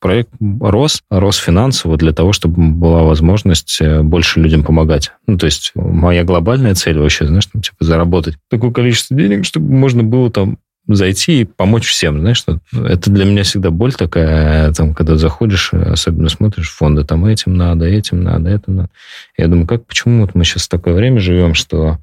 Speaker 1: проект рос, рос финансово для того, чтобы была возможность э, больше людям помогать. Ну, то есть моя глобальная цель вообще, знаешь, там, типа заработать такое количество денег, чтобы можно было там зайти и помочь всем, знаешь, что это для меня всегда боль такая, там, когда заходишь, особенно смотришь фонды, там этим надо, этим надо, этим надо. Я думаю, как, почему вот мы сейчас в такое время живем, что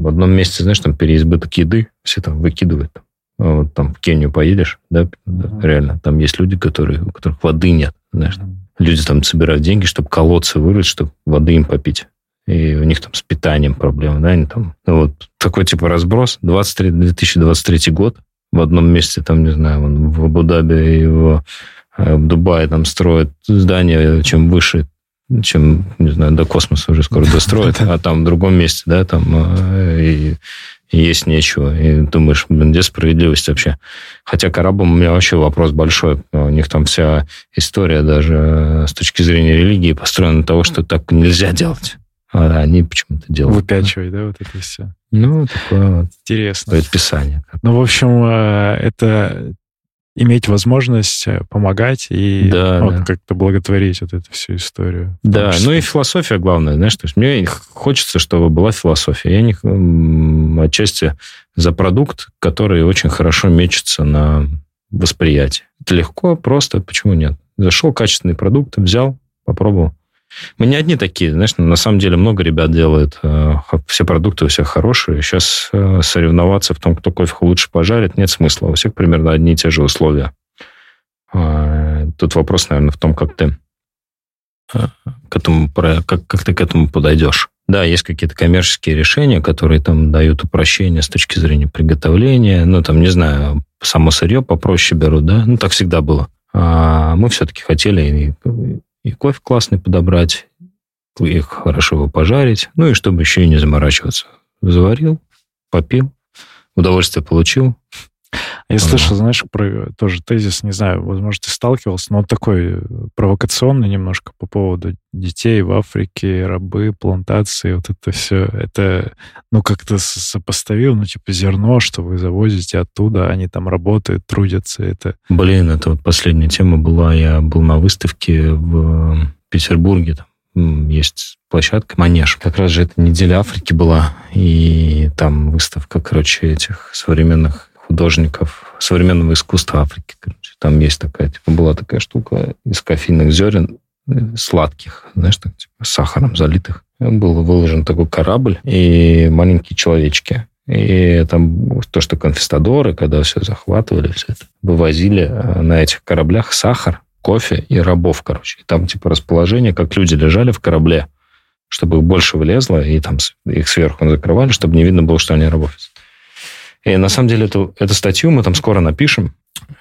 Speaker 1: в одном месте, знаешь, там переизбыток еды, все там выкидывают. Вот там в Кению поедешь, да, mm-hmm. реально, там есть люди, которые, у которых воды нет, знаешь. Mm-hmm. Люди там собирают деньги, чтобы колодцы вырыть, чтобы воды им попить. И у них там с питанием проблемы, да, они там, ну, вот такой типа разброс. 23, 2023 год в одном месте, там, не знаю, вон, в Абу-Даби и в, э, в Дубае там строят здания, чем выше чем, не знаю, до космоса уже скоро достроят, а там в другом месте, да, там э, и, и есть нечего. И думаешь, блин, где справедливость вообще? Хотя к арабам у меня вообще вопрос большой. У них там вся история даже э, с точки зрения религии построена на того, что так нельзя делать. А они почему-то делают.
Speaker 2: Выпячивать, да, да вот это все.
Speaker 1: Ну, такое вот.
Speaker 2: Интересно.
Speaker 1: Предписание.
Speaker 2: Ну, в общем, э, это иметь возможность э, помогать и да, вот, да. как-то благотворить вот эту всю историю.
Speaker 1: Да, ну и философия главное, знаешь, то есть мне хочется, чтобы была философия. Я не отчасти за продукт, который очень хорошо мечется на восприятие. Это легко, просто, почему нет? Зашел качественный продукт, взял, попробовал. Мы не одни такие, знаешь, на самом деле много ребят делают, э, все продукты у всех хорошие. Сейчас э, соревноваться в том, кто кофе лучше пожарит, нет смысла. У всех примерно одни и те же условия. А, тут вопрос, наверное, в том, как ты э, к этому, как, как ты к этому подойдешь. Да, есть какие-то коммерческие решения, которые там дают упрощение с точки зрения приготовления. Ну, там, не знаю, само сырье попроще берут, да? Ну, так всегда было. А мы все-таки хотели и кофе классный подобрать, и хорошо его пожарить, ну и чтобы еще и не заморачиваться. Заварил, попил, удовольствие получил,
Speaker 2: я слышал, знаешь, про тоже тезис, не знаю, возможно, ты сталкивался, но он такой э, провокационный немножко по поводу детей в Африке, рабы, плантации, вот это все. Это, ну, как-то сопоставил, ну, типа зерно, что вы завозите оттуда, они там работают, трудятся. Это...
Speaker 1: Блин, это вот последняя тема была. Я был на выставке в Петербурге там есть площадка Манеж. Как раз же это неделя Африки была, и там выставка, короче, этих современных художников современного искусства Африки. Короче. Там есть такая, типа, была такая штука из кофейных зерен, э, сладких, знаешь, так, типа, сахаром залитых. Был выложен такой корабль и маленькие человечки. И там то, что конфистадоры, когда все захватывали, все это, вывозили э, на этих кораблях сахар, кофе и рабов, короче. И там типа расположение, как люди лежали в корабле, чтобы их больше влезло, и там их сверху закрывали, чтобы не видно было, что они рабов. И на самом деле эту, эту статью мы там скоро напишем.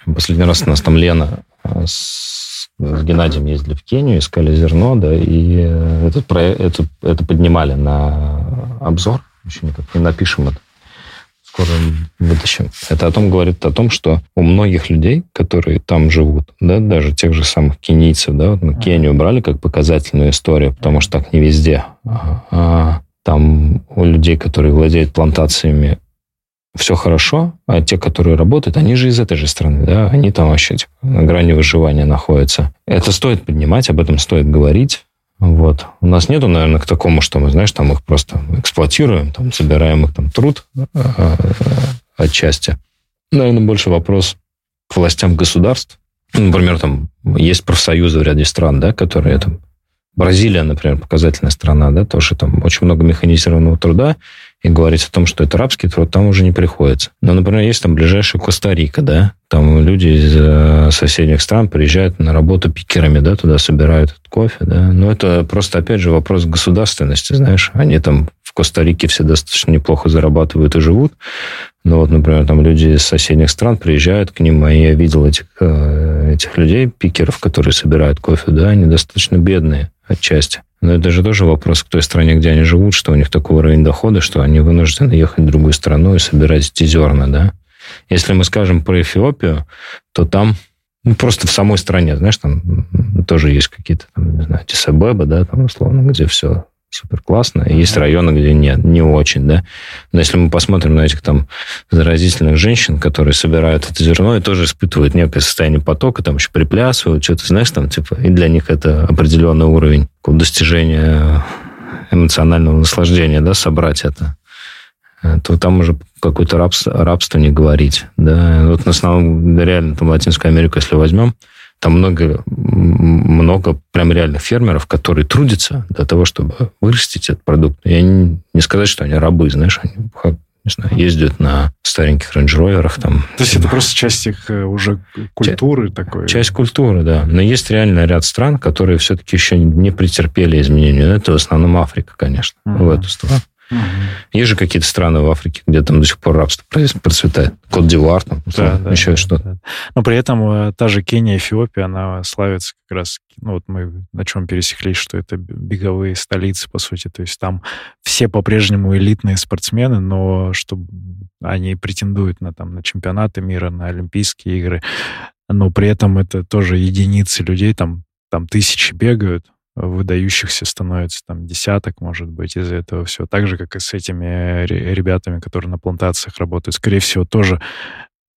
Speaker 1: Последний раз у нас там Лена э, с, с Геннадием ездили в Кению, искали зерно, да, и этот, это, это поднимали на обзор. Еще никак не напишем это скоро вытащим. Это о том говорит о том, что у многих людей, которые там живут, да, даже тех же самых кенийцев, да, вот мы Кению брали как показательную историю, потому что так не везде. А там у людей, которые владеют плантациями, все хорошо, а те, которые работают, они же из этой же страны, да, они там вообще типа, на грани выживания находятся. Это стоит поднимать, об этом стоит говорить. Вот. У нас нету, наверное, к такому, что мы, знаешь, там их просто эксплуатируем, там, собираем их там труд э, э, отчасти. Наверное, больше вопрос к властям государств. Например, там есть профсоюзы в ряде стран, да, которые там Бразилия, например, показательная страна, да, тоже там очень много механизированного труда, и говорить о том, что это рабский труд, там уже не приходится. Но, например, есть там ближайшая Коста-Рика, да, там люди из э, соседних стран приезжают на работу пикерами, да, туда собирают кофе, да. Но это просто, опять же, вопрос государственности, знаешь. Они там в Коста-Рике все достаточно неплохо зарабатывают и живут. Но вот, например, там люди из соседних стран приезжают к ним, и я видел этих, э, этих людей, пикеров, которые собирают кофе, да, они достаточно бедные отчасти. Но это же тоже вопрос к той стране, где они живут, что у них такой уровень дохода, что они вынуждены ехать в другую страну и собирать эти зерна, да. Если мы скажем про Эфиопию, то там ну, просто в самой стране, знаешь, там тоже есть какие-то, там, не знаю, Тисабеба, да, там, условно, где все супер классно. Есть районы, где нет, не очень, да. Но если мы посмотрим на этих там заразительных женщин, которые собирают это зерно и тоже испытывают некое состояние потока, там еще приплясывают, что-то, знаешь, там, типа, и для них это определенный уровень достижения эмоционального наслаждения, да, собрать это то там уже какое-то рабство, рабство не говорить. Да? Вот на основном, реально, там Латинскую Америку, если возьмем, там много, много прям реальных фермеров, которые трудятся для того, чтобы вырастить этот продукт. Я не, не сказать, что они рабы, знаешь, они не знаю, ездят на стареньких рейндж-роверах. Там,
Speaker 2: То есть это просто часть их э, уже культуры Ча- такой?
Speaker 1: Часть культуры, да. Но есть реально ряд стран, которые все-таки еще не претерпели изменения. Это в основном Африка, конечно, uh-huh. в эту сторону. Угу. Есть же какие-то страны в Африке, где там до сих пор рабство процветает. Кот-Дивуар, там, да, да, еще да, что-то. Да.
Speaker 2: Но при этом э, та же Кения, Эфиопия, она славится как раз, ну вот мы на чем пересеклись, что это беговые столицы, по сути. То есть там все по-прежнему элитные спортсмены, но чтобы они претендуют на, там, на чемпионаты мира, на Олимпийские игры, но при этом это тоже единицы людей, там, там тысячи бегают, выдающихся становится там десяток, может быть, из этого всего. Так же, как и с этими ребятами, которые на плантациях работают. Скорее всего, тоже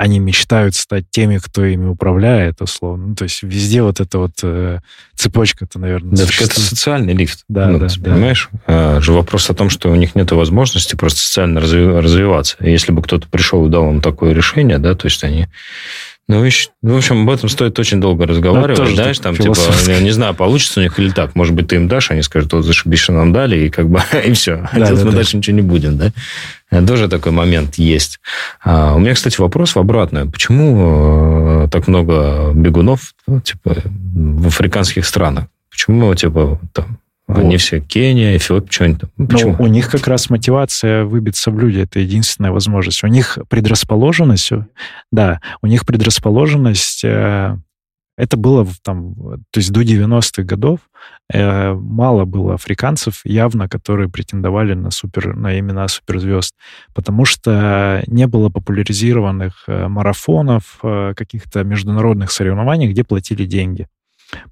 Speaker 2: они мечтают стать теми, кто ими управляет, условно. Ну, то есть везде вот эта вот э, цепочка-то, наверное,
Speaker 1: Да, это социальный лифт. Да, ну, да, ты да. Понимаешь? А, же вопрос о том, что у них нет возможности просто социально развиваться. Если бы кто-то пришел и дал им такое решение, да, то есть они ну, в общем, об этом стоит очень долго разговаривать, ну, знаешь, там, типа, не знаю, получится у них или так. Может быть, ты им дашь, они скажут, вот, зашибись, что нам дали, и как бы, и все. Да, Делать да, мы да. дальше ничего не будем, да? Тоже такой момент есть. А, у меня, кстати, вопрос в обратное. Почему э, так много бегунов, типа, в африканских странах? Почему, типа, там, вот. Они все Кения, Эфиопия, что-нибудь там.
Speaker 2: Ну, Почему? Ну, у них как раз мотивация выбиться в люди. Это единственная возможность. У них предрасположенность, да, у них предрасположенность э, это было там, то есть до 90-х годов э, мало было африканцев явно, которые претендовали на, супер, на имена суперзвезд, потому что не было популяризированных э, марафонов, э, каких-то международных соревнований, где платили деньги.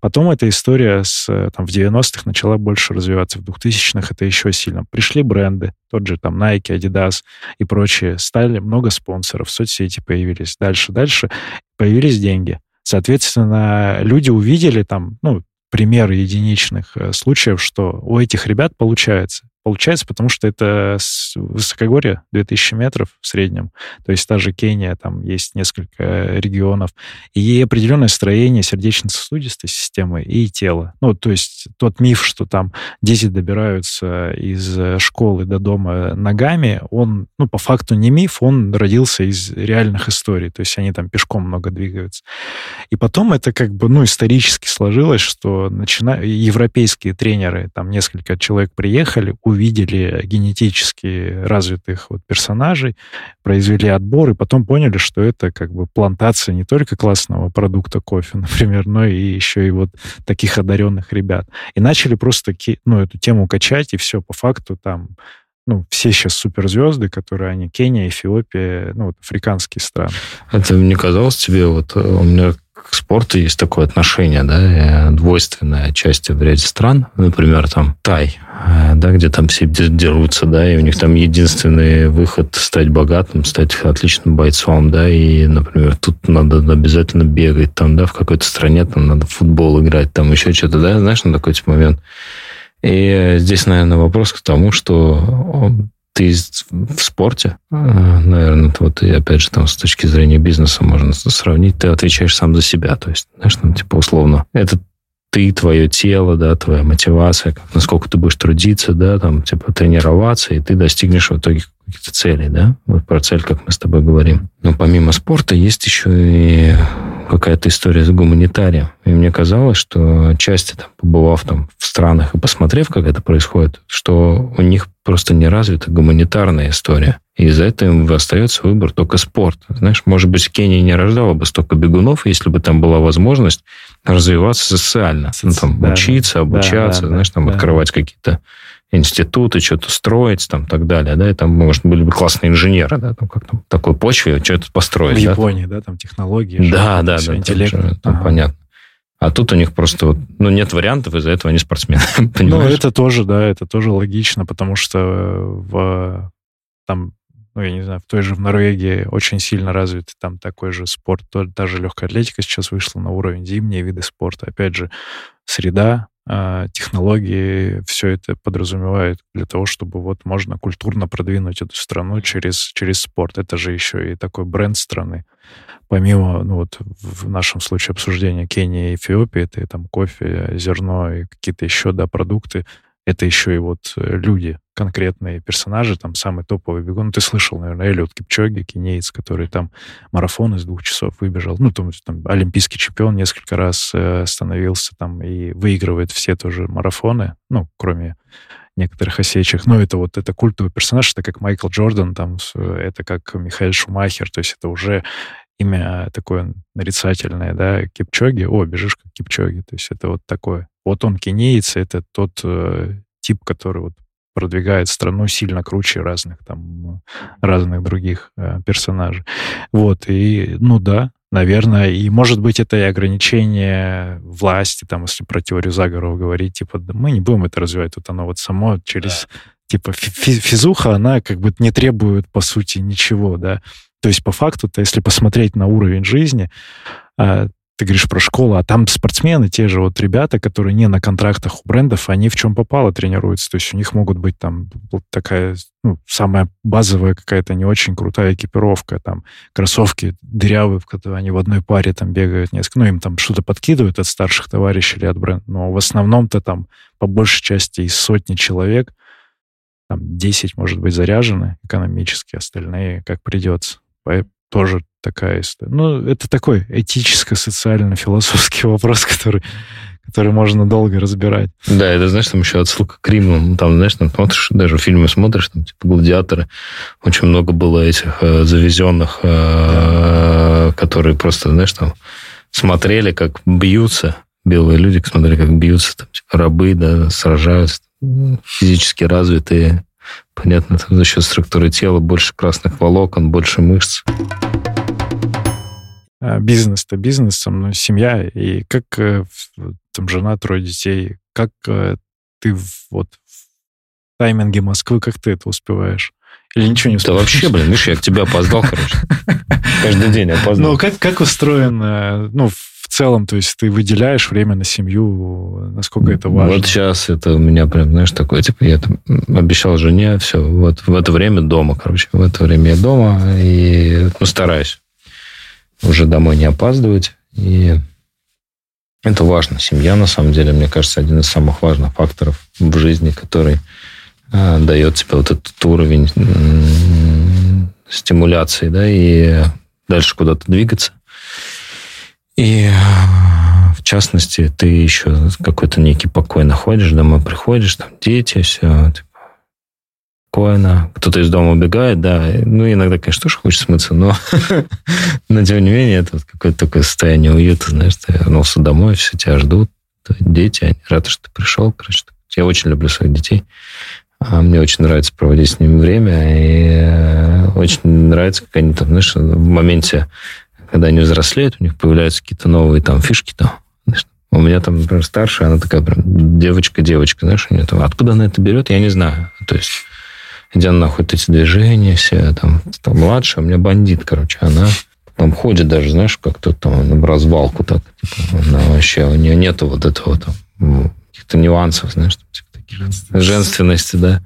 Speaker 2: Потом эта история с, э, там, в 90-х начала больше развиваться, в 2000-х это еще сильно. Пришли бренды, тот же там Nike, Adidas и прочие, стали много спонсоров, соцсети появились. Дальше, дальше появились деньги. Соответственно, люди увидели там, ну, примеры единичных э, случаев, что у этих ребят получается. Получается, потому что это высокогорье, 2000 метров в среднем. То есть та же Кения, там есть несколько регионов. И определенное строение сердечно-сосудистой системы и тела. Ну, то есть тот миф, что там дети добираются из школы до дома ногами, он, ну, по факту не миф, он родился из реальных историй. То есть они там пешком много двигаются. И потом это как бы, ну, исторически сложилось, что начина... европейские тренеры, там несколько человек приехали, увидели генетически развитых вот персонажей, произвели отбор, и потом поняли, что это как бы плантация не только классного продукта кофе, например, но и еще и вот таких одаренных ребят. И начали просто ну, эту тему качать, и все, по факту там ну, все сейчас суперзвезды, которые они, Кения, Эфиопия, ну, вот африканские страны.
Speaker 1: Это не казалось тебе, вот э, у меня к спорту есть такое отношение, да, двойственное части в ряде стран, например, там Тай, э, да, где там все дерутся, да, и у них там единственный выход стать богатым, стать отличным бойцом, да, и, например, тут надо обязательно бегать, там, да, в какой-то стране там надо в футбол играть, там еще что-то, да, знаешь, на такой типа момент. И здесь, наверное, вопрос к тому, что ты в спорте, э, наверное, вот и опять же там с точки зрения бизнеса можно сравнить, ты отвечаешь сам за себя, то есть, знаешь, там типа условно, это ты, твое тело, да, твоя мотивация, как, насколько ты будешь трудиться, да, там, типа, тренироваться, и ты достигнешь в итоге каких-то целей, да, вот про цель, как мы с тобой говорим. Но помимо спорта есть еще и какая-то история с гуманитарием. И мне казалось, что части, там, побывав там в странах и посмотрев, как это происходит, что у них просто не развита гуманитарная история. И из-за этого им остается выбор только спорт. Знаешь, может быть, Кения не рождала бы столько бегунов, если бы там была возможность развиваться социально. Ну, там, да, учиться, обучаться, да, да, знаешь, там, да. открывать какие-то институты, что-то строить, там, так далее, да, и там, может, были бы классные инженеры, да, там, как там, такой почве что-то построить. В
Speaker 2: да, Японии, там. да, там технологии.
Speaker 1: Да, да, да, интеллект. Там, же, там ага. понятно. А тут у них просто вот, ну, нет вариантов, из-за этого они спортсмены.
Speaker 2: Ну, это тоже, да, это тоже логично, потому что в там, ну, я не знаю, в той же в Норвегии очень сильно развит там такой же спорт, даже легкая атлетика сейчас вышла на уровень зимние виды спорта. Опять же, среда, а, технологии, все это подразумевает для того, чтобы вот можно культурно продвинуть эту страну через, через спорт. Это же еще и такой бренд страны. Помимо, ну вот в нашем случае обсуждения Кении и Эфиопии, это и там кофе, зерно и какие-то еще, да, продукты, это еще и вот э, люди, конкретные персонажи, там самый топовый бегун. Ну, ты слышал, наверное, Эллиот Кипчоги, кенеец, который там марафон из двух часов выбежал. Ну, там, там олимпийский чемпион несколько раз э, становился там и выигрывает все тоже марафоны, ну, кроме некоторых осечек. Но это вот это культовый персонаж, это как Майкл Джордан, там, это как Михаил Шумахер, то есть это уже имя такое нарицательное, да, Кипчоги, о, бежишь как Кипчоги, то есть это вот такое. Вот он кенеец, это тот э, тип, который вот продвигает страну сильно круче разных там разных других э, персонажей. Вот и ну да, наверное, и может быть это и ограничение власти, там, если про теорию заговоров говорить, типа, да, мы не будем это развивать, тут оно вот само через да. типа физуха, она как бы не требует по сути ничего, да. То есть по факту-то, если посмотреть на уровень жизни, а, ты говоришь про школу, а там спортсмены, те же вот ребята, которые не на контрактах у брендов, они в чем попало тренируются. То есть у них могут быть там такая, ну, самая базовая какая-то не очень крутая экипировка, там кроссовки дырявые, в которые они в одной паре там бегают несколько, ну, им там что-то подкидывают от старших товарищей или от бренда, но в основном-то там по большей части из сотни человек там 10, может быть, заряжены экономически, остальные как придется. Тоже такая история. Ну, это такой этическо-социально-философский вопрос, который, который можно долго разбирать.
Speaker 1: Да, это, знаешь, там еще отсылка к Риму. Ну, там, знаешь, там смотришь, даже фильмы смотришь, там, типа, гладиаторы. Очень много было этих э, завезенных, э, да. которые просто, знаешь, там смотрели, как бьются белые люди, смотрели, как бьются там, типа, рабы, да, сражаются, физически развитые. Понятно, там за счет структуры тела больше красных волокон, больше мышц.
Speaker 2: А, бизнес-то бизнесом, но семья, и как э, там жена, трое детей, как э, ты вот в тайминге Москвы, как ты это успеваешь? Или ничего не
Speaker 1: Да вообще, блин, видишь, я к тебе опоздал, короче. Каждый день опоздал.
Speaker 2: Ну, как, как устроено, ну, в целом, то есть ты выделяешь время на семью, насколько это важно?
Speaker 1: Вот сейчас это у меня прям, знаешь, такое, типа, я там обещал жене, все, вот в это время дома, короче, в это время я дома, и, ну, стараюсь уже домой не опаздывать, и это важно. Семья, на самом деле, мне кажется, один из самых важных факторов в жизни, который дает тебе вот этот уровень стимуляции, да, и дальше куда-то двигаться. И а, в частности, ты еще какой-то некий покой находишь, домой приходишь, там дети, все, типа, спокойно. Кто-то из дома убегает, да. Ну, иногда, конечно, тоже хочется смыться, но, но тем не менее, это вот какое-то такое состояние уюта, знаешь, ты вернулся домой, все тебя ждут, дети, они рады, что ты пришел, короче. Я очень люблю своих детей. А мне очень нравится проводить с ними время, и э, очень нравится, как они там, знаешь, в моменте, когда они взрослеют, у них появляются какие-то новые там фишки там. Знаешь, у меня там, например, старшая, она такая прям девочка-девочка, знаешь, у нее там, откуда она это берет, я не знаю. То есть, где она находит эти движения все, там, там младшая, у меня бандит, короче, она там ходит даже, знаешь, как-то там в развалку так, типа, она вообще, у нее нету вот этого там каких-то нюансов, знаешь, типа, Женственности. Женственности, да.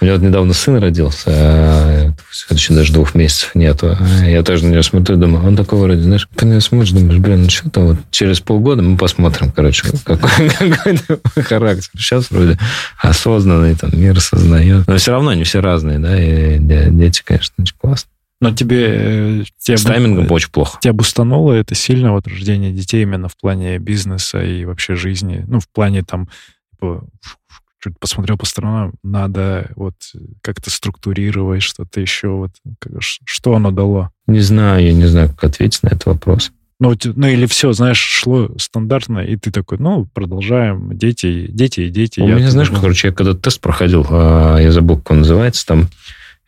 Speaker 1: У меня вот недавно сын родился, а еще даже двух месяцев нету. Я тоже на него смотрю, думаю, он такой вроде, знаешь, ты на него смотришь, думаешь, блин, ну что там, вот через полгода мы посмотрим, короче, какой, какой характер. Сейчас вроде осознанный, там, мир сознает. Но все равно они все разные, да, и дети, конечно, очень классно.
Speaker 2: Но тебе... Э, тебе
Speaker 1: С таймингом очень плохо.
Speaker 2: Тебя бустануло это сильно, вот рождение детей именно в плане бизнеса и вообще жизни? Ну, в плане там, типа, чуть посмотрел по сторонам, надо вот как-то структурировать что-то еще. Вот, что оно дало?
Speaker 1: Не знаю, я не знаю, как ответить на этот вопрос.
Speaker 2: Ну, ну или все, знаешь, шло стандартно, и ты такой, ну, продолжаем, дети, дети дети.
Speaker 1: У меня, знаешь, короче, я когда тест проходил, а, я забыл, как он называется, там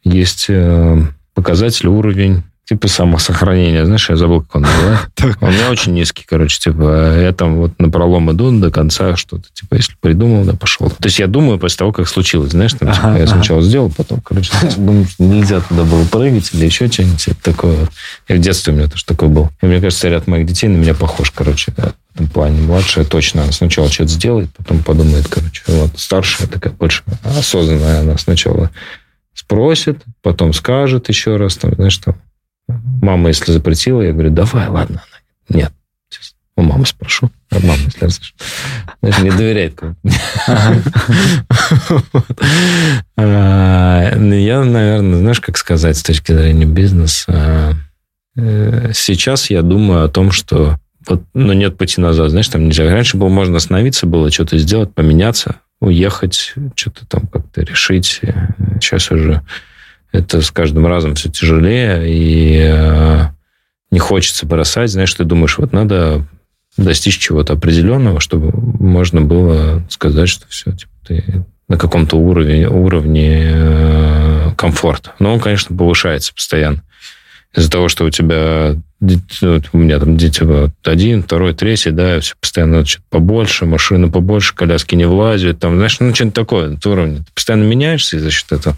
Speaker 1: есть э, показатель, уровень типа самосохранения. Знаешь, я забыл, как он называется. У меня очень низкий, короче, типа, я там вот на пролом иду до конца что-то, типа, если придумал, да, пошел. То есть я думаю после того, как случилось, знаешь, там, типа, я сначала сделал, потом, короче, думаю, нельзя туда было прыгать или еще что-нибудь такое. И в детстве у меня тоже такое был. И мне кажется, ряд моих детей на меня похож, короче, в этом плане. Младшая точно, она сначала что-то сделает, потом подумает, короче. Вот старшая такая больше осознанная, она сначала спросит, потом скажет еще раз, там, знаешь, там, Мама, если запретила, я говорю, давай, ладно. Нет. У мамы спрошу. А мама, если разрешит. Знаешь, не доверяет а, Я, наверное, знаешь, как сказать с точки зрения бизнеса, э, сейчас я думаю о том, что вот, ну, нет пути назад, знаешь, там нельзя. Раньше было можно остановиться, было что-то сделать, поменяться, уехать, что-то там как-то решить. Сейчас уже это с каждым разом все тяжелее, и э, не хочется бросать. Знаешь, ты думаешь, вот надо достичь чего-то определенного, чтобы можно было сказать, что все, типа, ты на каком-то уровне, уровне э, комфорта. Но он, конечно, повышается постоянно. Из-за того, что у тебя у меня там дети вот, один, второй, третий, да, все постоянно что-то побольше, машины побольше, коляски не влазят, там, знаешь, ну, что-нибудь такое, это уровень. Ты постоянно меняешься, и за счет этого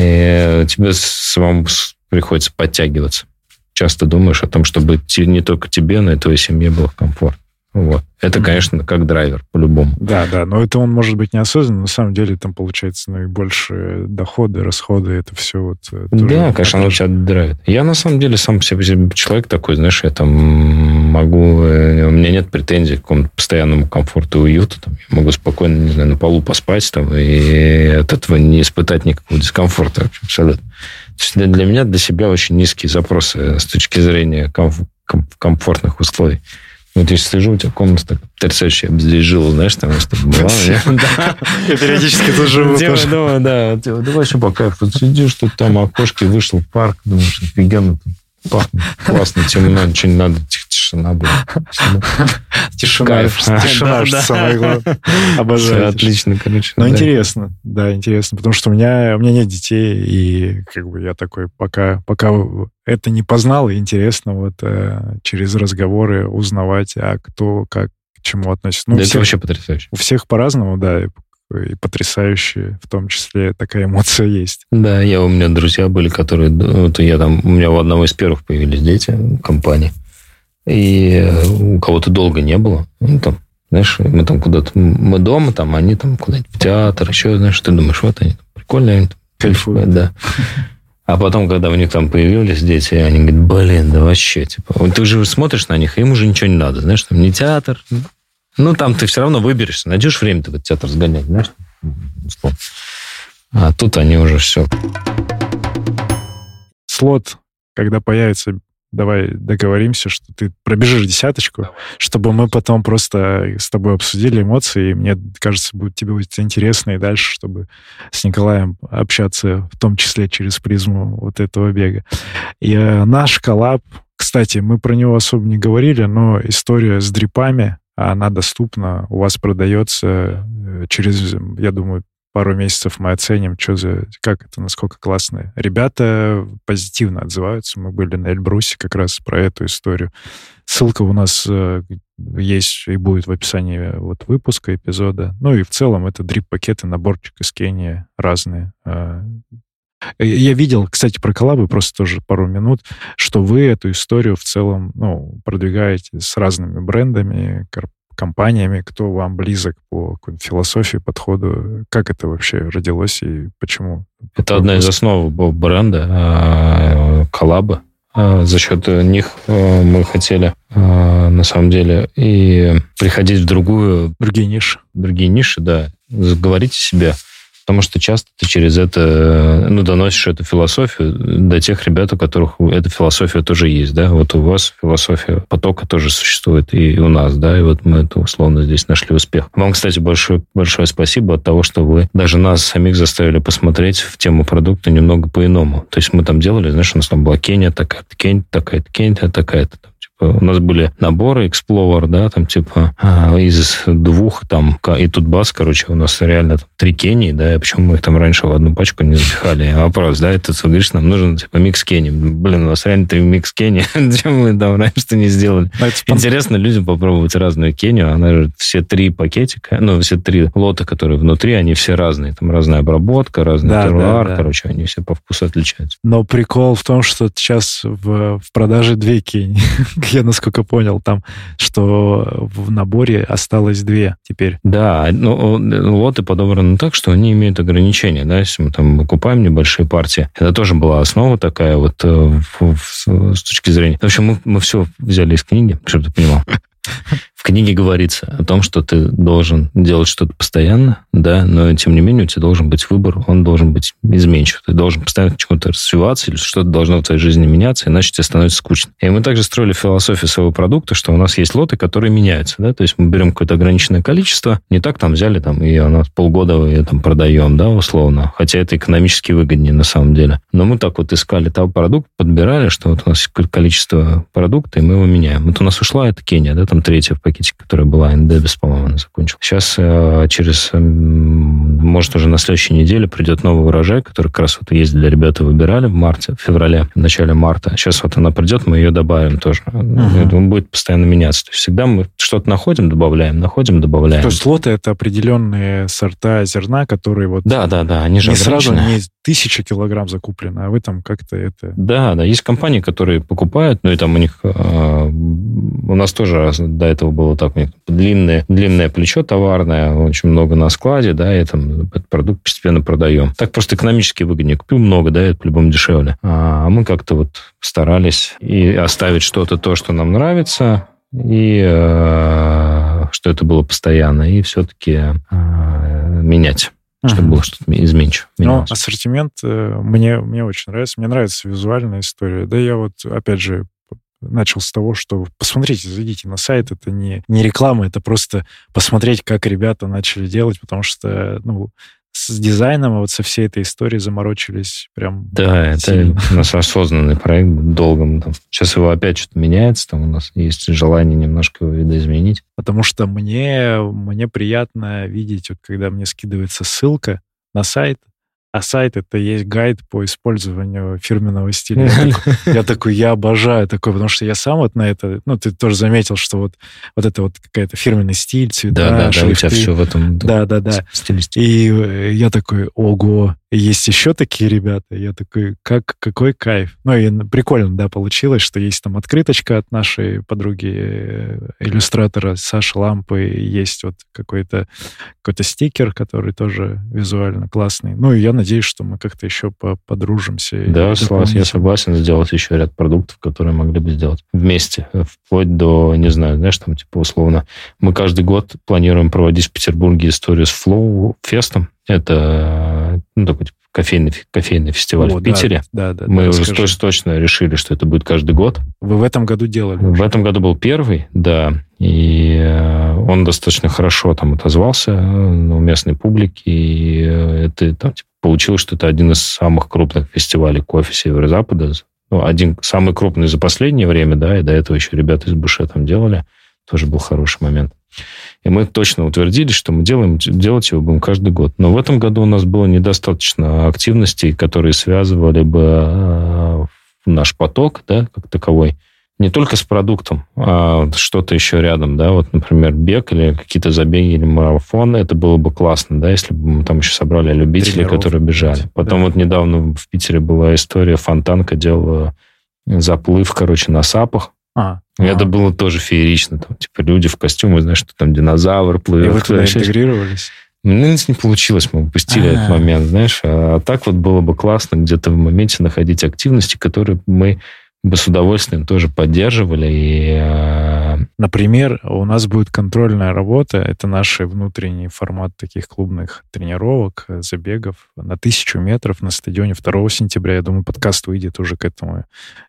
Speaker 1: и тебе самому приходится подтягиваться. Часто думаешь о том, чтобы не только тебе, но и твоей семье было комфортно. Вот. Это, конечно, как драйвер, по-любому.
Speaker 2: Да, да, но это он может быть неосознанно, на самом деле там получается наибольшие доходы, расходы, это все вот...
Speaker 1: Э, да, конечно, оно тебя драйвит. Я, на самом деле, сам себе человек такой, знаешь, я там могу... Э, у меня нет претензий к какому-то постоянному комфорту и уюту. Там, я могу спокойно, не знаю, на полу поспать там, и от этого не испытать никакого дискомфорта вообще, абсолютно. То есть для меня, для себя очень низкие запросы с точки зрения комф- комфортных условий. Вот я сижу, у тебя комната так потрясающая, я бы здесь жил, знаешь, там что было.
Speaker 2: Я периодически тут живу тоже.
Speaker 1: Думаю, да, да вообще по кайфу. Сидишь тут там, окошки, вышел в парк, думаешь, офигенно тут классно, темно, ничего не надо, тишина, блин.
Speaker 2: Тишина, тишина, самое главное. Обожаю.
Speaker 1: Отлично, короче.
Speaker 2: Ну, интересно, да, интересно, потому что у меня, у меня нет детей, и как бы я такой, пока, пока это не познал, и интересно вот э, через разговоры узнавать, а кто как к чему относится.
Speaker 1: Ну, да, всех, это вообще потрясающе.
Speaker 2: У всех по-разному, да. И потрясающие, в том числе такая эмоция есть.
Speaker 1: Да, я, у меня друзья были, которые, вот я там, у меня у одного из первых появились дети в компании, и у кого-то долго не было, ну, там, знаешь, мы там куда-то, мы дома, там, они там куда-нибудь в театр, еще, знаешь, ты думаешь, вот они, прикольно, они
Speaker 2: кайфуют.
Speaker 1: Да. А потом, когда у них там появились дети, они говорят, блин, да вообще, типа, ты уже смотришь на них, им уже ничего не надо, знаешь, там не театр, ну, там ты все равно выберешься, найдешь время ты в этот театр сгонять, знаешь, а тут они уже все.
Speaker 2: Слот, когда появится давай договоримся, что ты пробежишь десяточку, давай. чтобы мы потом просто с тобой обсудили эмоции, и мне кажется, будет тебе будет интересно и дальше, чтобы с Николаем общаться, в том числе через призму вот этого бега. И э, наш коллаб, кстати, мы про него особо не говорили, но история с дрипами, она доступна, у вас продается э, через, я думаю, пару месяцев мы оценим, что за, как это, насколько классно. Ребята позитивно отзываются. Мы были на Эльбрусе как раз про эту историю. Ссылка у нас э, есть и будет в описании вот выпуска, эпизода. Ну и в целом это дрип-пакеты, наборчик из Кении разные. Э, я видел, кстати, про коллабы просто тоже пару минут, что вы эту историю в целом ну, продвигаете с разными брендами, компаниями, кто вам близок по философии, подходу? Как это вообще родилось и почему?
Speaker 1: Это одна из основ бренда, а, коллаба. А, за счет них а, мы хотели, на самом деле, и приходить в другую...
Speaker 2: Другие ниши.
Speaker 1: Другие ниши, да. Говорить о себе потому что часто ты через это, ну, доносишь эту философию до тех ребят, у которых эта философия тоже есть, да, вот у вас философия потока тоже существует и у нас, да, и вот мы это условно здесь нашли успех. Вам, кстати, большое, большое спасибо от того, что вы даже нас самих заставили посмотреть в тему продукта немного по-иному. То есть мы там делали, знаешь, у нас там была Кения такая-то, Кения такая-то, Кения такая-то, у нас были наборы Explorer, да, там типа а, из двух там, и тут бас, короче, у нас реально там, три Кении, да, почему мы их там раньше в одну пачку не запихали. Вопрос, да, это ты говоришь, нам нужен типа микс Кении. Блин, у нас реально три микс Кении, чем мы там раньше-то не сделали. Интересно людям попробовать разную Кению, она же все три пакетика, ну, все три лота, которые внутри, они все разные, там разная обработка, разный да, теруар, да, да. короче, они все по вкусу отличаются.
Speaker 2: Но прикол в том, что сейчас в, в продаже две Кении я насколько понял там, что в наборе осталось две теперь.
Speaker 1: Да, ну, лоты подобраны так, что они имеют ограничения, да, если мы там покупаем небольшие партии. Это тоже была основа такая вот в, в, с точки зрения... В общем, мы, мы все взяли из книги, чтобы ты понимал. В книге говорится о том, что ты должен делать что-то постоянно, да, но тем не менее у тебя должен быть выбор, он должен быть изменчив. Ты должен постоянно чему-то развиваться или что-то должно в твоей жизни меняться, иначе тебе становится скучно. И мы также строили философию своего продукта, что у нас есть лоты, которые меняются, да, то есть мы берем какое-то ограниченное количество, не так там взяли там и у нас полгода ее там продаем, да, условно, хотя это экономически выгоднее на самом деле. Но мы так вот искали того продукт, подбирали, что вот у нас количество продукта, и мы его меняем. Вот у нас ушла эта Кения, да, там третья пакетике, которая была, НДБИС, по-моему, она закончила. Сейчас э, через, может, уже на следующей неделе придет новый урожай, который как раз вот ездили ребята, выбирали в марте, в феврале, в начале марта. Сейчас вот она придет, мы ее добавим тоже. Uh-huh. Он будет постоянно меняться. То есть всегда мы что-то находим, добавляем, находим, добавляем.
Speaker 2: То есть лоты это определенные сорта зерна, которые вот...
Speaker 1: Да, да, да, они же
Speaker 2: не сразу не тысяча килограмм закуплено, а вы там как-то это...
Speaker 1: Да, да, есть компании, которые покупают, ну и там у них... Э, у нас тоже до этого было так, длинное, длинное плечо товарное, очень много на складе, да, и там этот продукт постепенно продаем. Так просто экономически выгоднее. Купил много, да, это по-любому дешевле. А мы как-то вот старались и оставить что-то то, что нам нравится, и э, что это было постоянно, и все-таки э, менять чтобы uh-huh. было что-то изменчиво.
Speaker 2: Ну, ассортимент э, мне, мне очень нравится. Мне нравится визуальная история. Да я вот, опять же, начал с того, что посмотрите, зайдите на сайт, это не, не реклама, это просто посмотреть, как ребята начали делать, потому что, ну, с дизайном, а вот со всей этой историей заморочились прям
Speaker 1: Да, сильно. это у нас осознанный проект, долго. Там, сейчас его опять что-то меняется, там у нас есть желание немножко его видоизменить.
Speaker 2: Потому что мне, мне приятно видеть, вот когда мне скидывается ссылка на сайт, а сайт это есть гайд по использованию фирменного стиля. Я такой, я обожаю такой, потому что я сам вот на это, ну, ты тоже заметил, что вот, вот это вот какая-то фирменный стиль, цвета,
Speaker 1: Да, да, да, у тебя все в этом
Speaker 2: Да, да, да.
Speaker 1: стилистике.
Speaker 2: И э, я такой, ого, есть еще такие ребята. Я такой, как, какой кайф. Ну, и прикольно, да, получилось, что есть там открыточка от нашей подруги э, иллюстратора Саши Лампы, есть вот какой-то какой-то стикер, который тоже визуально классный. Ну, и я надеюсь, что мы как-то еще по подружимся.
Speaker 1: Да, Слава, я согласен сделать еще ряд продуктов, которые могли бы сделать вместе, э, вплоть до, не знаю, знаешь, там, типа, условно, мы каждый год планируем проводить в Петербурге историю с Flow фестом. Это, ну, такой, типа, кофейный, кофейный фестиваль
Speaker 2: О,
Speaker 1: в
Speaker 2: да,
Speaker 1: Питере.
Speaker 2: Да, да,
Speaker 1: Мы
Speaker 2: да,
Speaker 1: уже точ- точно решили, что это будет каждый год.
Speaker 2: Вы в этом году делали
Speaker 1: В
Speaker 2: уже?
Speaker 1: этом году был первый, да, и э, он достаточно хорошо там отозвался э, у местной публики, и э, это там, типа, получилось, что это один из самых крупных фестивалей кофе Северо-Запада. Ну, один самый крупный за последнее время, да, и до этого еще ребята из Буше там делали. Тоже был хороший момент. И мы точно утвердились, что мы делаем, делать его будем каждый год. Но в этом году у нас было недостаточно активностей, которые связывали бы э, наш поток, да, как таковой, не только с продуктом, а что-то еще рядом, да, вот, например, бег или какие-то забеги или марафон, это было бы классно, да, если бы мы там еще собрали любителей,
Speaker 2: Тренировки.
Speaker 1: которые бежали. Потом
Speaker 2: Да.
Speaker 1: вот недавно в Питере была история, Фонтанка делала заплыв, короче, на сапах.
Speaker 2: А,
Speaker 1: И Это
Speaker 2: а.
Speaker 1: было тоже феерично. Там, типа, люди в костюмах, знаешь, что там динозавр
Speaker 2: И
Speaker 1: плывет.
Speaker 2: вы туда интегрировались?
Speaker 1: ну, не получилось, мы упустили
Speaker 2: А.
Speaker 1: этот момент, знаешь. А так вот было бы классно где-то в моменте находить активности, которые мы бы с удовольствием тоже поддерживали. И э,
Speaker 2: Например, у нас будет контрольная работа. Это наш внутренний формат таких клубных тренировок, э, забегов на тысячу метров на стадионе 2 сентября. Я думаю, подкаст выйдет уже к этому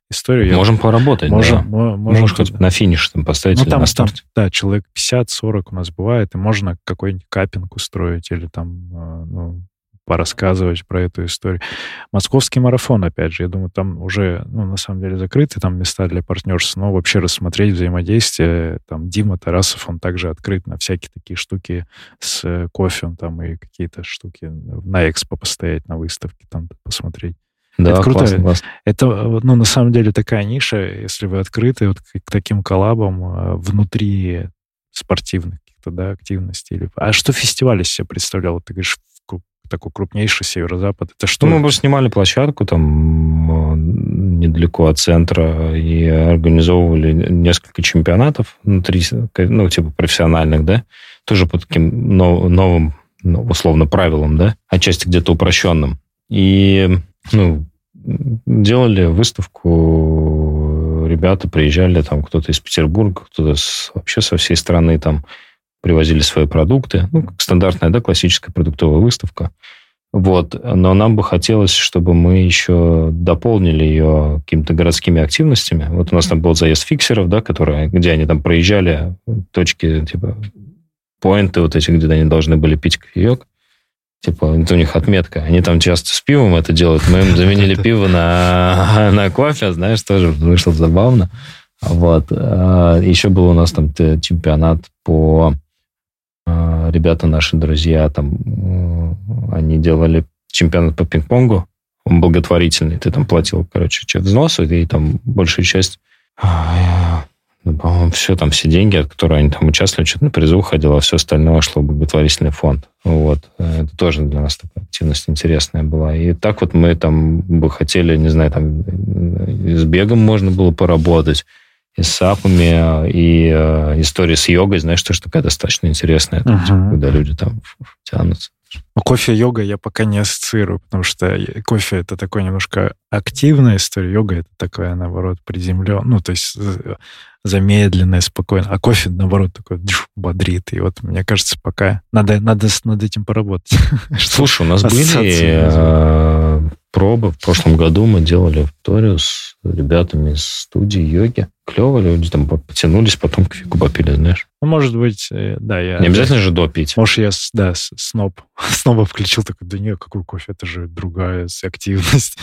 Speaker 2: историю. Я-
Speaker 1: можем поработать.
Speaker 2: можем,
Speaker 1: да.
Speaker 2: мо- можем
Speaker 1: Можешь хоть на финиш там поставить
Speaker 2: Ну, там, там, да, человек 50-40 у нас бывает, и можно какой-нибудь капинг устроить или там, э, ну, порассказывать про эту историю. Московский марафон, опять же, я думаю, там уже, ну, на самом деле, закрыты там места для партнерства, но вообще рассмотреть взаимодействие. Там Дима Тарасов, он также открыт на всякие такие штуки с э, кофе, он там и какие-то штуки на экспо постоять, на выставке там посмотреть.
Speaker 1: Да,
Speaker 2: это круто.
Speaker 1: классно, классно.
Speaker 2: Это, э, ну, на самом деле такая ниша, если вы открыты вот к, таким коллабам э, внутри спортивных каких-то, да, активностей. Или... А что фестиваль из себя представлял? Ты говоришь, такой крупнейший северо-запад. Это что?
Speaker 1: Ну, мы снимали площадку там э, недалеко от центра и организовывали несколько чемпионатов внутри, ну, типа профессиональных, да, тоже по таким нов- новым, ну, условно, правилам, да, отчасти где-то упрощенным. И, ну, делали выставку, ребята приезжали, там кто-то из Петербурга, кто-то вообще со всей страны там привозили свои продукты. Ну, как стандартная, да, классическая продуктовая выставка. Вот. Но нам бы хотелось, чтобы мы еще дополнили ее какими-то городскими активностями. Вот у нас там был заезд фиксеров, да, которые, где они там проезжали, точки, типа, поинты вот эти, где они должны были пить кофеек. Типа, это у них отметка. Они там часто с пивом это делают. Мы им заменили пиво на, на кофе, знаешь, тоже вышло забавно. Вот. А Еще был у нас там чемпионат по... а, Ребята наши друзья там, м, они делали чемпионат по пинг-понгу, он благотворительный. Ты там платил, короче, че- взносы, и там большая часть а, ну, по-моему, все там, все деньги, от которых они там участвовали, что-то на призу уходило, а все остальное шло в благотворительный фонд. Вот. Это тоже для нас такая активность интересная была. И так вот мы там бы хотели, не знаю, там и с бегом можно было поработать, и с сапами, и э, история с йогой, знаешь, тоже такая достаточно интересная, там,
Speaker 2: Мгм.
Speaker 1: типа, когда люди там тянутся.
Speaker 2: Ну, кофе йога я пока не ассоциирую, потому что кофе это такой немножко активная история, йога это такая, наоборот, приземленная, ну, то есть э, замедленная, спокойная, а кофе, наоборот, такой дж, бодрит. И вот, мне кажется, пока надо, надо над этим поработать.
Speaker 1: Слушай, у нас были э, пробы. В прошлом году мы делали авторию с ребятами из студии йоги. Клево, люди там потянулись, потом кофейку попили, знаешь.
Speaker 2: Ну, может быть, э, да, я...
Speaker 1: Не обязательно же допить.
Speaker 2: Может, я, да, сноб, сноба включил, такой, да нет, какой кофе, это же другая активность.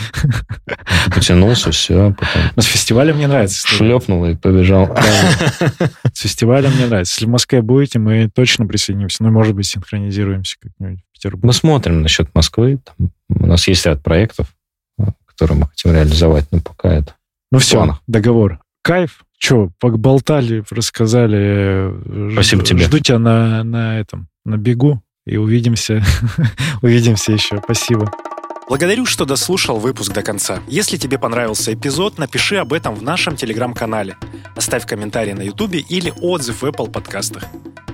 Speaker 1: Ты потянулся, все, потом
Speaker 2: Но с фестивалем мне нравится.
Speaker 1: шлепнул и побежал.
Speaker 2: С фестивалем мне нравится. Если в Москве будете, мы точно присоединимся. Ну, может быть, синхронизируемся как-нибудь в Петербурге.
Speaker 1: Мы смотрим насчет Москвы. Там У нас есть ряд проектов, которые мы хотим реализовать, но пока это
Speaker 4: Ну все,
Speaker 1: планах.
Speaker 4: договор. Кайф. Че, поболтали, рассказали.
Speaker 1: Спасибо
Speaker 4: Жду-
Speaker 1: тебе.
Speaker 4: Жду тебя на, на этом, на бегу. И увидимся. увидимся еще. Спасибо.
Speaker 2: Благодарю, что дослушал выпуск до конца. Если тебе понравился эпизод, напиши об этом в нашем телеграм-канале. Оставь комментарий на ютубе или отзыв в Apple подкастах.